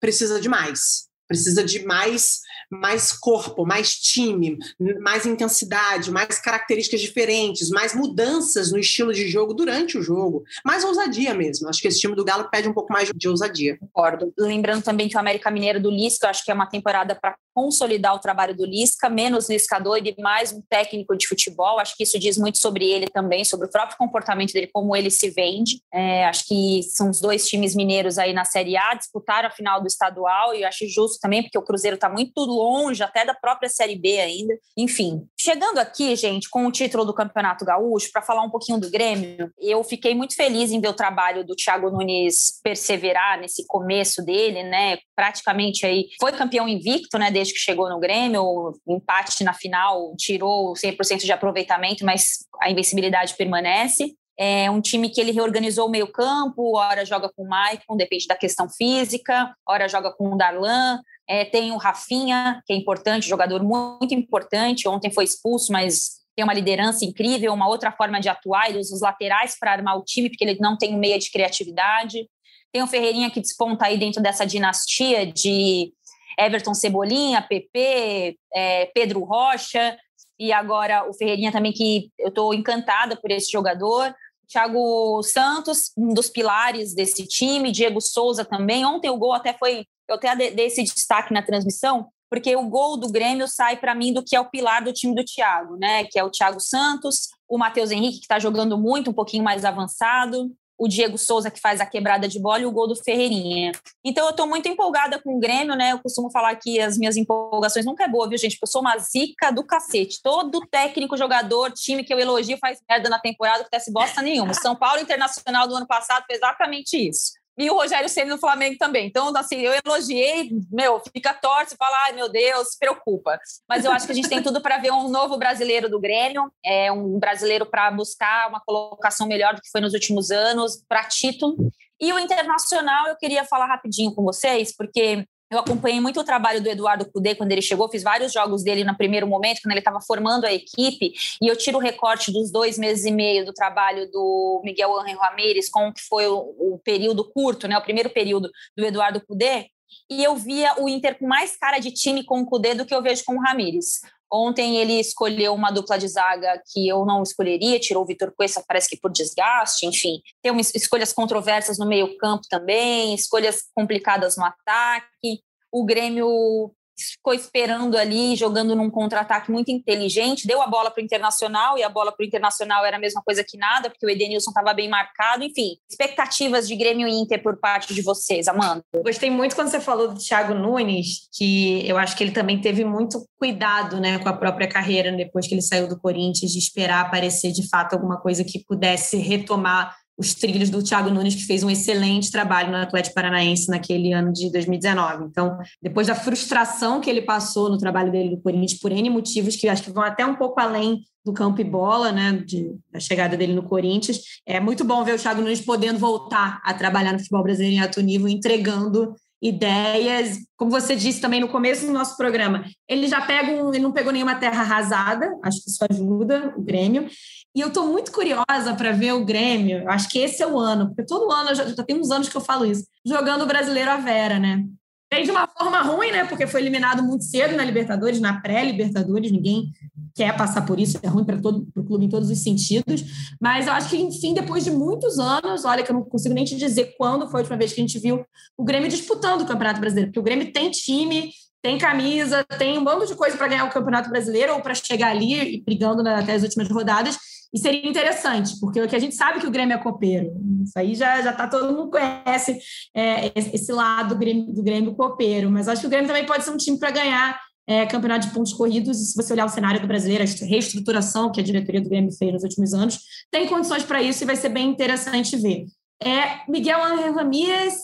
precisa de mais. Precisa de mais, mais corpo, mais time, mais intensidade, mais características diferentes, mais mudanças no estilo de jogo durante o jogo, mais ousadia mesmo. Acho que esse time do Galo pede um pouco mais de ousadia. Concordo. Lembrando também que o América Mineiro do Lisca, acho que é uma temporada para consolidar o trabalho do Lisca, menos liscador e mais um técnico de futebol. Acho que isso diz muito sobre ele também, sobre o próprio comportamento dele, como ele se vende. É, acho que são os dois times mineiros aí na Série A, disputaram a final do estadual e acho justo também, porque o Cruzeiro está muito longe até da própria Série B ainda. Enfim, chegando aqui, gente, com o título do Campeonato Gaúcho, para falar um pouquinho do Grêmio, eu fiquei muito feliz em ver o trabalho do Thiago Nunes perseverar nesse começo dele, né? Praticamente aí foi campeão invicto, né? Desde que chegou no Grêmio, empate na final tirou 100% de aproveitamento, mas a invencibilidade permanece. É um time que ele reorganizou o meio-campo, hora joga com o Maicon, depende da questão física, hora joga com o Darlan. É, tem o Rafinha, que é importante, jogador muito importante. Ontem foi expulso, mas tem uma liderança incrível, uma outra forma de atuar. Ele usa os laterais para armar o time, porque ele não tem meia de criatividade. Tem o Ferreirinha que desponta aí dentro dessa dinastia de Everton Cebolinha, PP, é, Pedro Rocha, e agora o Ferreirinha também, que eu estou encantada por esse jogador. Thiago Santos, um dos pilares desse time, Diego Souza também. Ontem o gol até foi, eu até dei esse destaque na transmissão, porque o gol do Grêmio sai para mim do que é o pilar do time do Thiago, né? Que é o Thiago Santos, o Matheus Henrique, que está jogando muito, um pouquinho mais avançado, o Diego Souza, que faz a quebrada de bola, e o gol do Ferreirinha. Então, eu estou muito empolgada com o Grêmio, né? Eu costumo falar que as minhas empolgações nunca é boa, viu, gente? Porque eu sou uma zica do cacete. Todo técnico, jogador, time que eu elogio faz merda na temporada, que tece bosta nenhuma. São Paulo Internacional do ano passado fez exatamente isso e o Rogério Ceni no Flamengo também. Então, assim, eu elogiei, meu, fica torce, fala, ai meu Deus, se preocupa. Mas eu acho que a gente tem tudo para ver um novo brasileiro do Grêmio, é um brasileiro para buscar uma colocação melhor do que foi nos últimos anos, para título. E o Internacional, eu queria falar rapidinho com vocês, porque eu acompanhei muito o trabalho do Eduardo Cudê quando ele chegou, fiz vários jogos dele no primeiro momento, quando ele estava formando a equipe, e eu tiro o recorte dos dois meses e meio do trabalho do Miguel Ángel Ramírez, com o que foi o, o, período curto, né, o primeiro período do Eduardo Cudê, e eu via o Inter com mais cara de time com o Cudê do que eu vejo com o Ramírez. Ontem ele escolheu uma dupla de zaga que eu não escolheria, tirou o Vitor Cuesta, parece que por desgaste, enfim. Tem umas escolhas controversas no meio-campo também, escolhas complicadas no ataque. O Grêmio ficou esperando ali, jogando num contra-ataque muito inteligente, deu a bola para o Internacional e a bola para o Internacional era a mesma coisa que nada, porque o Edenilson estava bem marcado. Enfim, expectativas de Grêmio e Inter por parte de vocês, Amanda? Gostei muito quando você falou do Thiago Nunes, que eu acho que ele também teve muito cuidado né, com a própria carreira depois que ele saiu do Corinthians, de esperar aparecer de fato alguma coisa que pudesse retomar os trilhos do Thiago Nunes, que fez um excelente trabalho no Atlético Paranaense naquele ano de 2019. Então, depois da frustração que ele passou no trabalho dele no Corinthians, por N motivos que acho que vão até um pouco além do campo e bola, né, de, da chegada dele no Corinthians, é muito bom ver o Thiago Nunes podendo voltar a trabalhar no futebol brasileiro em alto nível, entregando ideias. Como você disse também no começo do nosso programa, ele já pega um, ele não pegou nenhuma terra arrasada, acho que isso ajuda o Grêmio. E eu estou muito curiosa para ver o Grêmio. Acho que esse é o ano, porque todo ano, já, já tem uns anos que eu falo isso, jogando o brasileiro à Vera, né? Vem de uma forma ruim, né? Porque foi eliminado muito cedo na Libertadores, na pré-Libertadores, ninguém quer passar por isso, é ruim para todo o clube em todos os sentidos. Mas eu acho que, enfim, depois de muitos anos, olha que eu não consigo nem te dizer quando foi a última vez que a gente viu o Grêmio disputando o Campeonato Brasileiro, porque o Grêmio tem time, tem camisa, tem um bando de coisa para ganhar o Campeonato Brasileiro ou para chegar ali brigando até as últimas rodadas. E seria interessante, porque o que a gente sabe que o Grêmio é copeiro. Isso aí já, já tá, todo mundo conhece é, esse lado do Grêmio, do Grêmio copeiro. Mas acho que o Grêmio também pode ser um time para ganhar é, campeonato de pontos corridos. E se você olhar o cenário do brasileiro, a reestruturação que a diretoria do Grêmio fez nos últimos anos, tem condições para isso e vai ser bem interessante ver. É, Miguel Ángel Ramírez,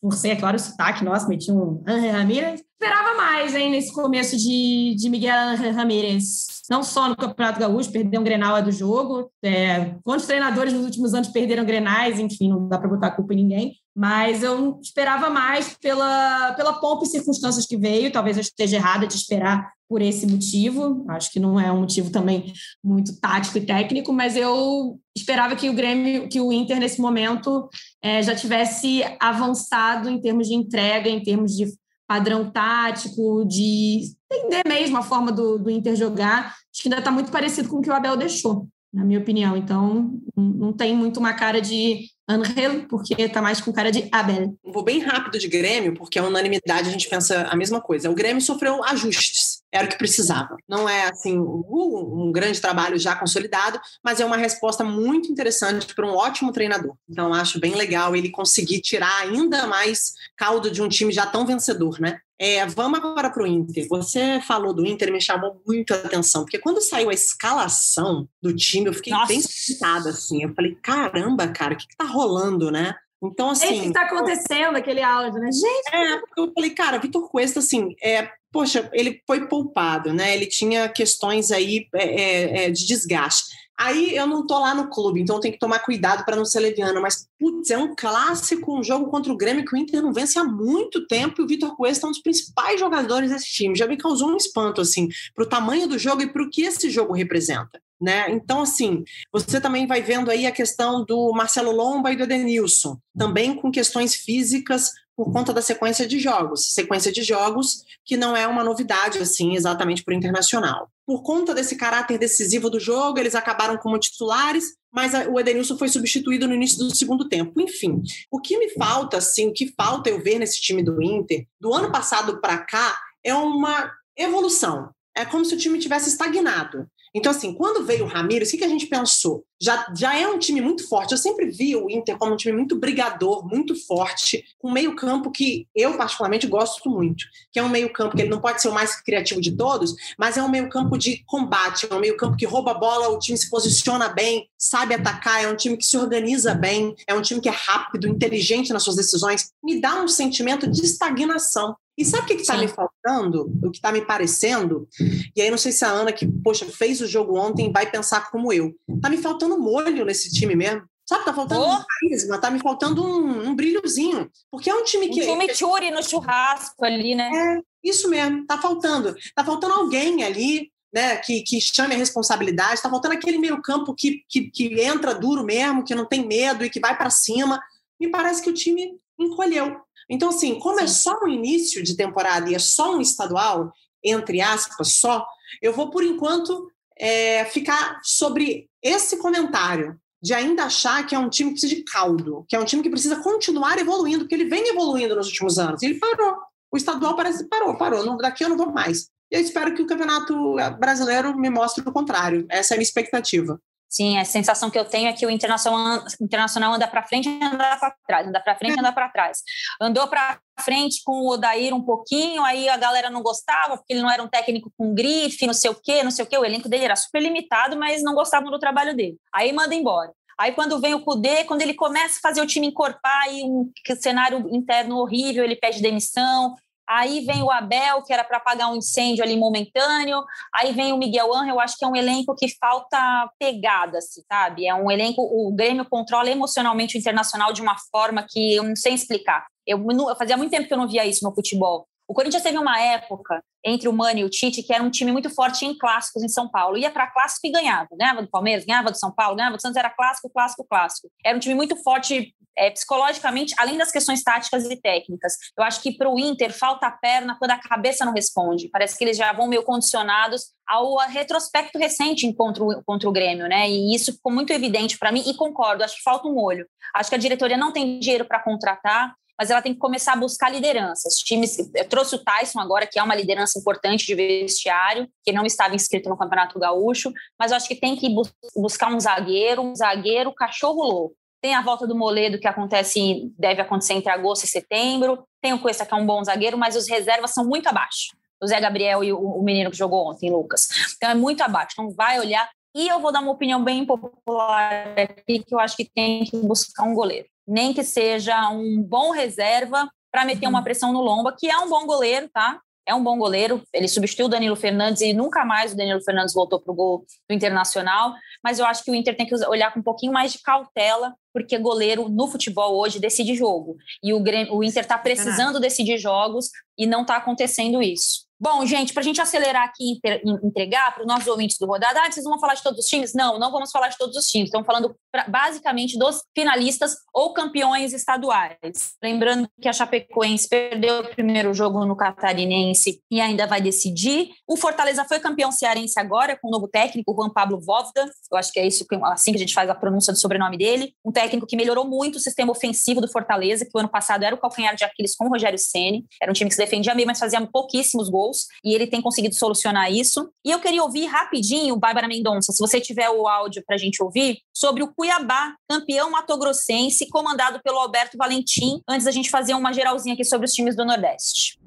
por ser, é claro, o sotaque nosso, meti um Ángel Ramírez. Esperava mais, hein, nesse começo de, de Miguel Ángel Ramírez não só no Campeonato Gaúcho, perder um Grenal é do jogo. É, quantos treinadores nos últimos anos perderam Grenais? Enfim, não dá para botar a culpa em ninguém. Mas eu esperava mais pela, pela pompa e circunstâncias que veio. Talvez eu esteja errada de esperar por esse motivo. Acho que não é um motivo também muito tático e técnico, mas eu esperava que o Grêmio, que o Inter nesse momento é, já tivesse avançado em termos de entrega, em termos de padrão tático, de entender mesmo a forma do, do Inter jogar. Acho que ainda está muito parecido com o que o Abel deixou, na minha opinião. Então, não tem muito uma cara de Angel, porque tá mais com cara de Abel. Vou bem rápido de Grêmio, porque a unanimidade a gente pensa a mesma coisa. O Grêmio sofreu ajustes, era o que precisava. Não é assim um grande trabalho já consolidado, mas é uma resposta muito interessante para um ótimo treinador. Então acho bem legal ele conseguir tirar ainda mais caldo de um time já tão vencedor, né? É, vamos agora para o Inter. Você falou do Inter, me chamou muito a atenção, porque quando saiu a escalação do time, eu fiquei Nossa. bem sentada assim. Eu falei, caramba, cara, o que, está rolando, né? Então, assim. O que está acontecendo, aquele áudio, né? Gente. É, eu falei, cara, Vitor Cuesta, assim, é, poxa, ele foi poupado, né? Ele tinha questões aí é, é, é de desgaste. Aí eu não tô lá no clube, então tem que tomar cuidado para não ser leviano. Mas, putz, é um clássico, um jogo contra o Grêmio que o Inter não vence há muito tempo e o Vitor Cuesta é um dos principais jogadores desse time. Já me causou um espanto, assim, para o tamanho do jogo e para o que esse jogo representa. Né? Então, assim, você também vai vendo aí a questão do Marcelo Lomba e do Edenilson, também com questões físicas por conta da sequência de jogos. Sequência de jogos que não é uma novidade, assim, exatamente para o Internacional. Por conta desse caráter decisivo do jogo, eles acabaram como titulares, mas o Edenilson foi substituído no início do segundo tempo. Enfim, o que me falta, assim, o que falta eu ver nesse time do Inter, do ano passado para cá, é uma evolução. É como se o time tivesse estagnado. Então, assim, quando veio o Ramires, o que, a gente pensou? Já, já é um time muito forte. Eu sempre vi o Inter como um time muito brigador, muito forte, com meio campo que eu, particularmente, gosto muito. Que é um meio campo que ele não pode ser o mais criativo de todos, mas é um meio campo de combate, é um meio campo que rouba a bola, o time se posiciona bem, sabe atacar, é um time que se organiza bem, é um time que é rápido, inteligente nas suas decisões. Me dá um sentimento de estagnação. E sabe o que está me faltando? O que está me parecendo? E aí não sei se a Ana, que, poxa, fez o jogo ontem, vai pensar como eu. Está me faltando molho nesse time mesmo. Sabe, tá faltando oh. um carisma, tá me faltando um, um, brilhozinho. Porque é um time que. Um chimichurri no churrasco ali, né? É, isso mesmo, tá faltando. Tá faltando alguém ali, né, que, que chame a responsabilidade, tá faltando aquele meio-campo que, que, que entra duro mesmo, que não tem medo e que vai para cima. Me parece que o time encolheu. Então, assim, como é só um início de temporada e é só um estadual, entre aspas, só, eu vou, por enquanto, é, ficar sobre esse comentário de ainda achar que é um time que precisa de caldo, que é um time que precisa continuar evoluindo, porque ele vem evoluindo nos últimos anos. E ele parou. O estadual parece que parou, parou. Não, daqui eu não vou mais. E eu espero que o campeonato brasileiro me mostre o contrário. Essa é a minha expectativa. Sim, a sensação que eu tenho é que o Internacional, internacional anda para frente e anda para trás, anda para frente e anda para trás. Andou para frente com o Odair um pouquinho, aí a galera não gostava, porque ele não era um técnico com grife, não sei o quê, não sei o quê. O elenco dele era super limitado, mas não gostavam do trabalho dele. Aí manda embora. Aí quando vem o Cudê, quando ele começa a fazer o time encorpar e um cenário interno horrível, ele pede demissão, Aí vem o Abel, que era para apagar um incêndio ali momentâneo. Aí vem o Miguel Angel, eu acho que é um elenco que falta pegada, assim, sabe? É um elenco, o Grêmio controla emocionalmente o internacional de uma forma que eu não sei explicar. Eu, eu fazia muito tempo que eu não via isso no futebol. O Corinthians teve uma época entre o Mano e o Tite que era um time muito forte em clássicos em São Paulo. Ia para clássico e ganhava. Ganhava do Palmeiras, ganhava do São Paulo, ganhava do Santos, era clássico, clássico, clássico. Era um time muito forte é, psicologicamente, além das questões táticas e técnicas. Eu acho que para o Inter falta a perna quando a cabeça não responde. Parece que eles já vão meio condicionados ao retrospecto recente contra o, contra o Grêmio, né? E isso ficou muito evidente para mim e concordo, acho que falta um olho. Acho que a diretoria não tem dinheiro para contratar, mas ela tem que começar a buscar lideranças. Times, trouxe o Tyson agora, que é uma liderança importante de vestiário, que não estava inscrito no Campeonato Gaúcho, mas eu acho que tem que buscar um zagueiro, um zagueiro cachorro louco. Tem a volta do Moledo, que acontece, deve acontecer entre agosto e setembro. Tem o Cuesta, que é um bom zagueiro, mas os reservas são muito abaixo. O Zé Gabriel e o, o menino que jogou ontem, Lucas. Então é muito abaixo. Então vai olhar. E eu vou dar uma opinião bem popular aqui, que eu acho que tem que buscar um goleiro nem que seja um bom reserva para meter uma uhum. pressão no Lomba, que é um bom goleiro, tá? é um bom goleiro. Ele substituiu o Danilo Fernandes e nunca mais o Danilo Fernandes voltou para o gol do Internacional. Mas eu acho que o Inter tem que olhar com um pouquinho mais de cautela, porque goleiro no futebol hoje decide jogo. E o, Grêmio, o Inter está precisando decidir jogos e não está acontecendo isso. Bom, gente, para a gente acelerar aqui e entregar para os nossos ouvintes do Rodada, ah, vocês vão falar de todos os times? Não, não vamos falar de todos os times. Estamos falando pra, basicamente dos finalistas ou campeões estaduais. Lembrando que a Chapecoense perdeu o primeiro jogo no Catarinense e ainda vai decidir. O Fortaleza foi campeão cearense agora, com o novo técnico, Juan Pablo Vovda. Eu acho que é isso, assim que a gente faz a pronúncia do sobrenome dele. Um técnico que melhorou muito o sistema ofensivo do Fortaleza, que o ano passado era o calcanhar de Aquiles com o Rogério Ceni. Era um time que se defendia bem, mas fazia pouquíssimos gols e ele tem conseguido solucionar isso. E eu queria ouvir rapidinho, Bárbara Mendonça, se você tiver o áudio para a gente ouvir, sobre o Cuiabá, campeão matogrossense, comandado pelo Alberto Valentim, antes da gente fazer uma geralzinha aqui sobre os times do Nordeste.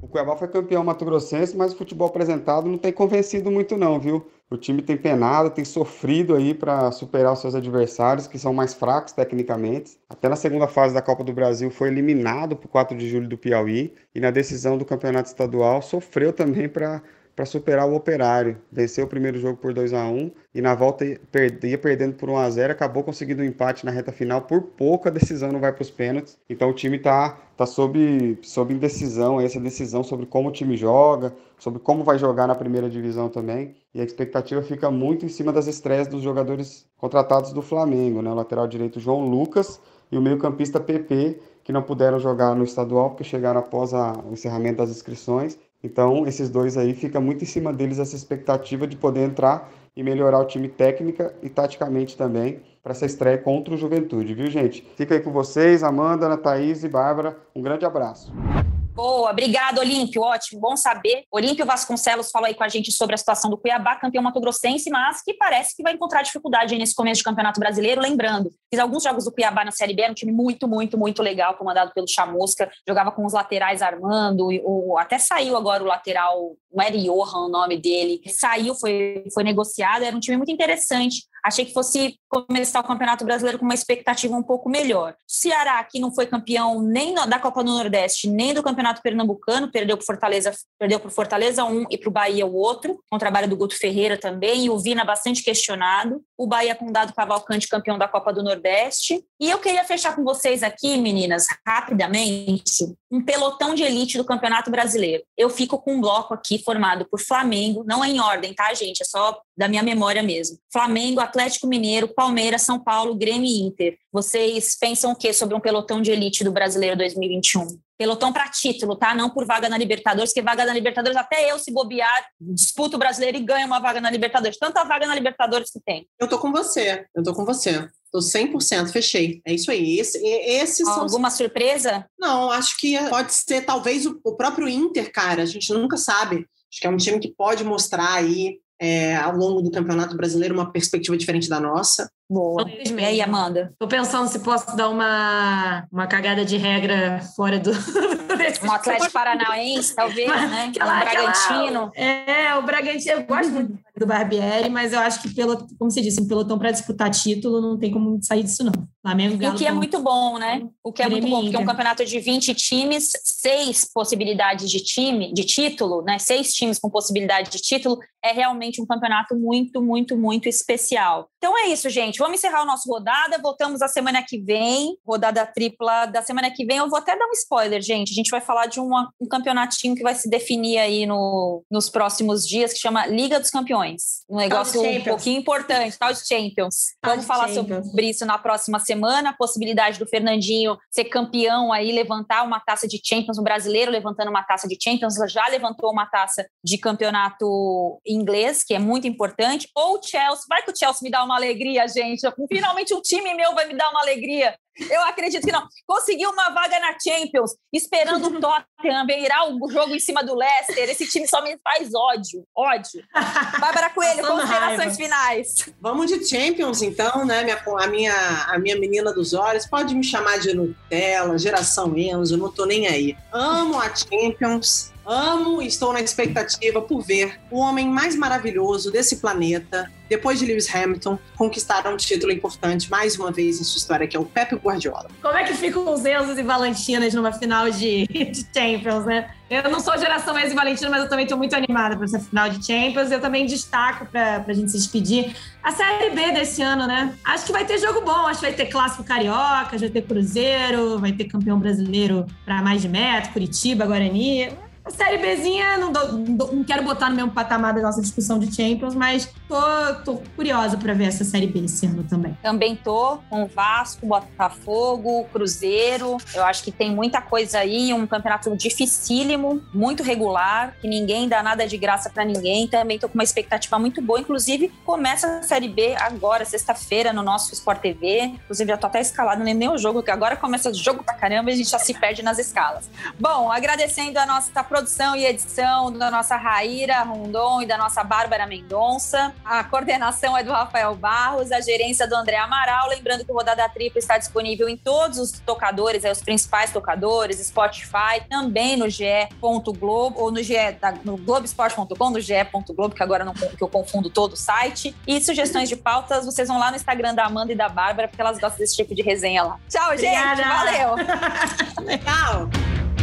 O Cuiabá foi campeão mato-grossense, mas o futebol apresentado não tem convencido muito não, viu? O time tem penado, tem sofrido aí para superar os seus adversários, que são mais fracos tecnicamente. Até na segunda fase da Copa do Brasil foi eliminado por 4 de julho do Piauí e na decisão do Campeonato Estadual sofreu também para para superar o Operário. Venceu o primeiro jogo por 2 a 1 e na volta ia perdendo por 1 a 0 acabou conseguindo um empate na reta final. Por pouco a decisão não vai para os pênaltis. Então o time está tá sob, sob indecisão, essa decisão sobre como o time joga, sobre como vai jogar na primeira divisão também. E a expectativa fica muito em cima das estreias dos jogadores contratados do Flamengo, né? O lateral direito João Lucas e o meio-campista PP, que não puderam jogar no estadual porque chegaram após a, o encerramento das inscrições. Então, esses dois aí fica muito em cima deles essa expectativa de poder entrar e melhorar o time técnica e taticamente também para essa estreia contra o Juventude, viu, gente? Fica aí com vocês, Amanda, Ana Thaís e Bárbara. Um grande abraço. Boa, obrigado, Olímpio. Ótimo, bom saber. Olímpio Vasconcelos falou aí com a gente sobre a situação do Cuiabá, campeão mato-grossense, mas que parece que vai encontrar dificuldade nesse começo de campeonato brasileiro. Lembrando, fiz alguns jogos do Cuiabá na Série B, era um time muito, muito, muito legal, comandado pelo Chamusca. Jogava com os laterais armando, o, até saiu agora o lateral, não era Johan o nome dele, saiu, foi, foi negociado, era um time muito interessante. Achei que fosse começar o Campeonato Brasileiro com uma expectativa um pouco melhor. Ceará, que não foi campeão nem da Copa do Nordeste, nem do Campeonato Pernambucano, perdeu para Fortaleza, perdeu para Fortaleza um e para o Bahia o outro, com o trabalho do Guto Ferreira também, e o Vina bastante questionado. O Bahia com Dado Cavalcante, campeão da Copa do Nordeste. E eu queria fechar com vocês aqui, meninas, rapidamente, um pelotão de elite do Campeonato Brasileiro. Eu fico com um bloco aqui formado por Flamengo, não é em ordem, tá, gente? É só da minha memória mesmo. Flamengo, Atlético Mineiro, Palmeiras, São Paulo, Grêmio e Inter. Vocês pensam o que sobre um pelotão de elite do Brasileiro 2021? Pelotão para título, tá? Não por vaga na Libertadores, porque vaga na Libertadores, até eu, se bobear, disputo o brasileiro e ganho uma vaga na Libertadores. Tanta vaga na Libertadores que tem. Eu tô com você, eu tô com você. Tô 100%, fechei. É isso aí. Esse, esses Alguma são... surpresa? Não, acho que pode ser talvez o, o próprio Inter, cara. A gente nunca sabe. Acho que é um time que pode mostrar aí é, ao longo do Campeonato Brasileiro uma perspectiva diferente da nossa. Boa. E aí, Amanda? Tô pensando se posso dar uma, uma cagada de regra fora do. um Atlético Paranaense, talvez, né? Aquela, um Bragantino. é, o Bragantino. Eu gosto muito do Barbieri, mas eu acho que, pelo, como você disse, um pelotão para disputar título, não tem como sair disso, não. Flamengo, Galo, o que é muito bom, né? O que é muito bom, porque é um campeonato de 20 times, seis possibilidades de time, de título, né? Seis times com possibilidade de título, é realmente um campeonato muito, muito, muito especial. Então é isso, gente. Vamos encerrar o nosso rodada. Voltamos a semana que vem, rodada tripla da semana que vem. Eu vou até dar um spoiler, gente. A gente vai falar de uma, um campeonatinho que vai se definir aí no, nos próximos dias, que chama Liga dos Campeões. Um negócio um pouquinho importante, tal de Champions. Vamos falar Champions. sobre isso na próxima semana. A possibilidade do Fernandinho ser campeão aí, levantar uma taça de Champions, um brasileiro levantando uma taça de Champions, já levantou uma taça de campeonato inglês, que é muito importante. Ou o Chelsea, vai que o Chelsea me dá uma alegria, gente. Finalmente um time meu vai me dar uma alegria. Eu acredito que não. Conseguiu uma vaga na Champions, esperando o Tottenham virar o jogo em cima do Leicester. Esse time só me faz ódio. Ódio. Bárbara Coelho, considerações finais. Vamos de Champions, então, né? Minha, a, minha, a minha menina dos olhos. Pode me chamar de Nutella, geração Enzo, não tô nem aí. Amo a Champions amo e estou na expectativa por ver o homem mais maravilhoso desse planeta, depois de Lewis Hamilton, conquistar um título importante mais uma vez em sua história, que é o Pepe Guardiola. Como é que ficam os Enzos e Valentinas numa final de, de Champions, né? Eu não sou geração e Valentina, mas eu também estou muito animada para essa final de Champions. Eu também destaco para a gente se despedir a Série B desse ano, né? Acho que vai ter jogo bom, acho que vai ter clássico carioca, vai ter Cruzeiro, vai ter campeão brasileiro para mais de metro, Curitiba, Guarani. A Série Bzinha, não, dou, não, quero botar no mesmo patamar da nossa discussão de Champions, mas tô, tô curiosa para ver essa Série B esse ano também. Também tô com Vasco, Botafogo, Cruzeiro. Eu acho que tem muita coisa aí, um campeonato dificílimo, muito regular, que ninguém dá nada de graça para ninguém. Também tô com uma expectativa muito boa. Inclusive, começa a Série B agora, sexta-feira, no nosso Sport TV. Inclusive, já tô até escalado, nem, nem o jogo, que agora começa o jogo pra caramba e a gente já se perde nas escalas. Bom, agradecendo a nossa produção e edição da nossa Raíra Rondon e da nossa Bárbara Mendonça. A coordenação é do Rafael Barros, a gerência do André Amaral. Lembrando que o Rodada Tripla está disponível em todos os tocadores, é, os principais tocadores, Spotify, também no ge.globo, ou no, ge, no globesport.com, no ge.globo, que agora não, que eu confundo todo o site. E sugestões de pautas, vocês vão lá no Instagram da Amanda e da Bárbara, porque elas gostam desse tipo de resenha lá. Tchau, gente! Valeu! Tchau!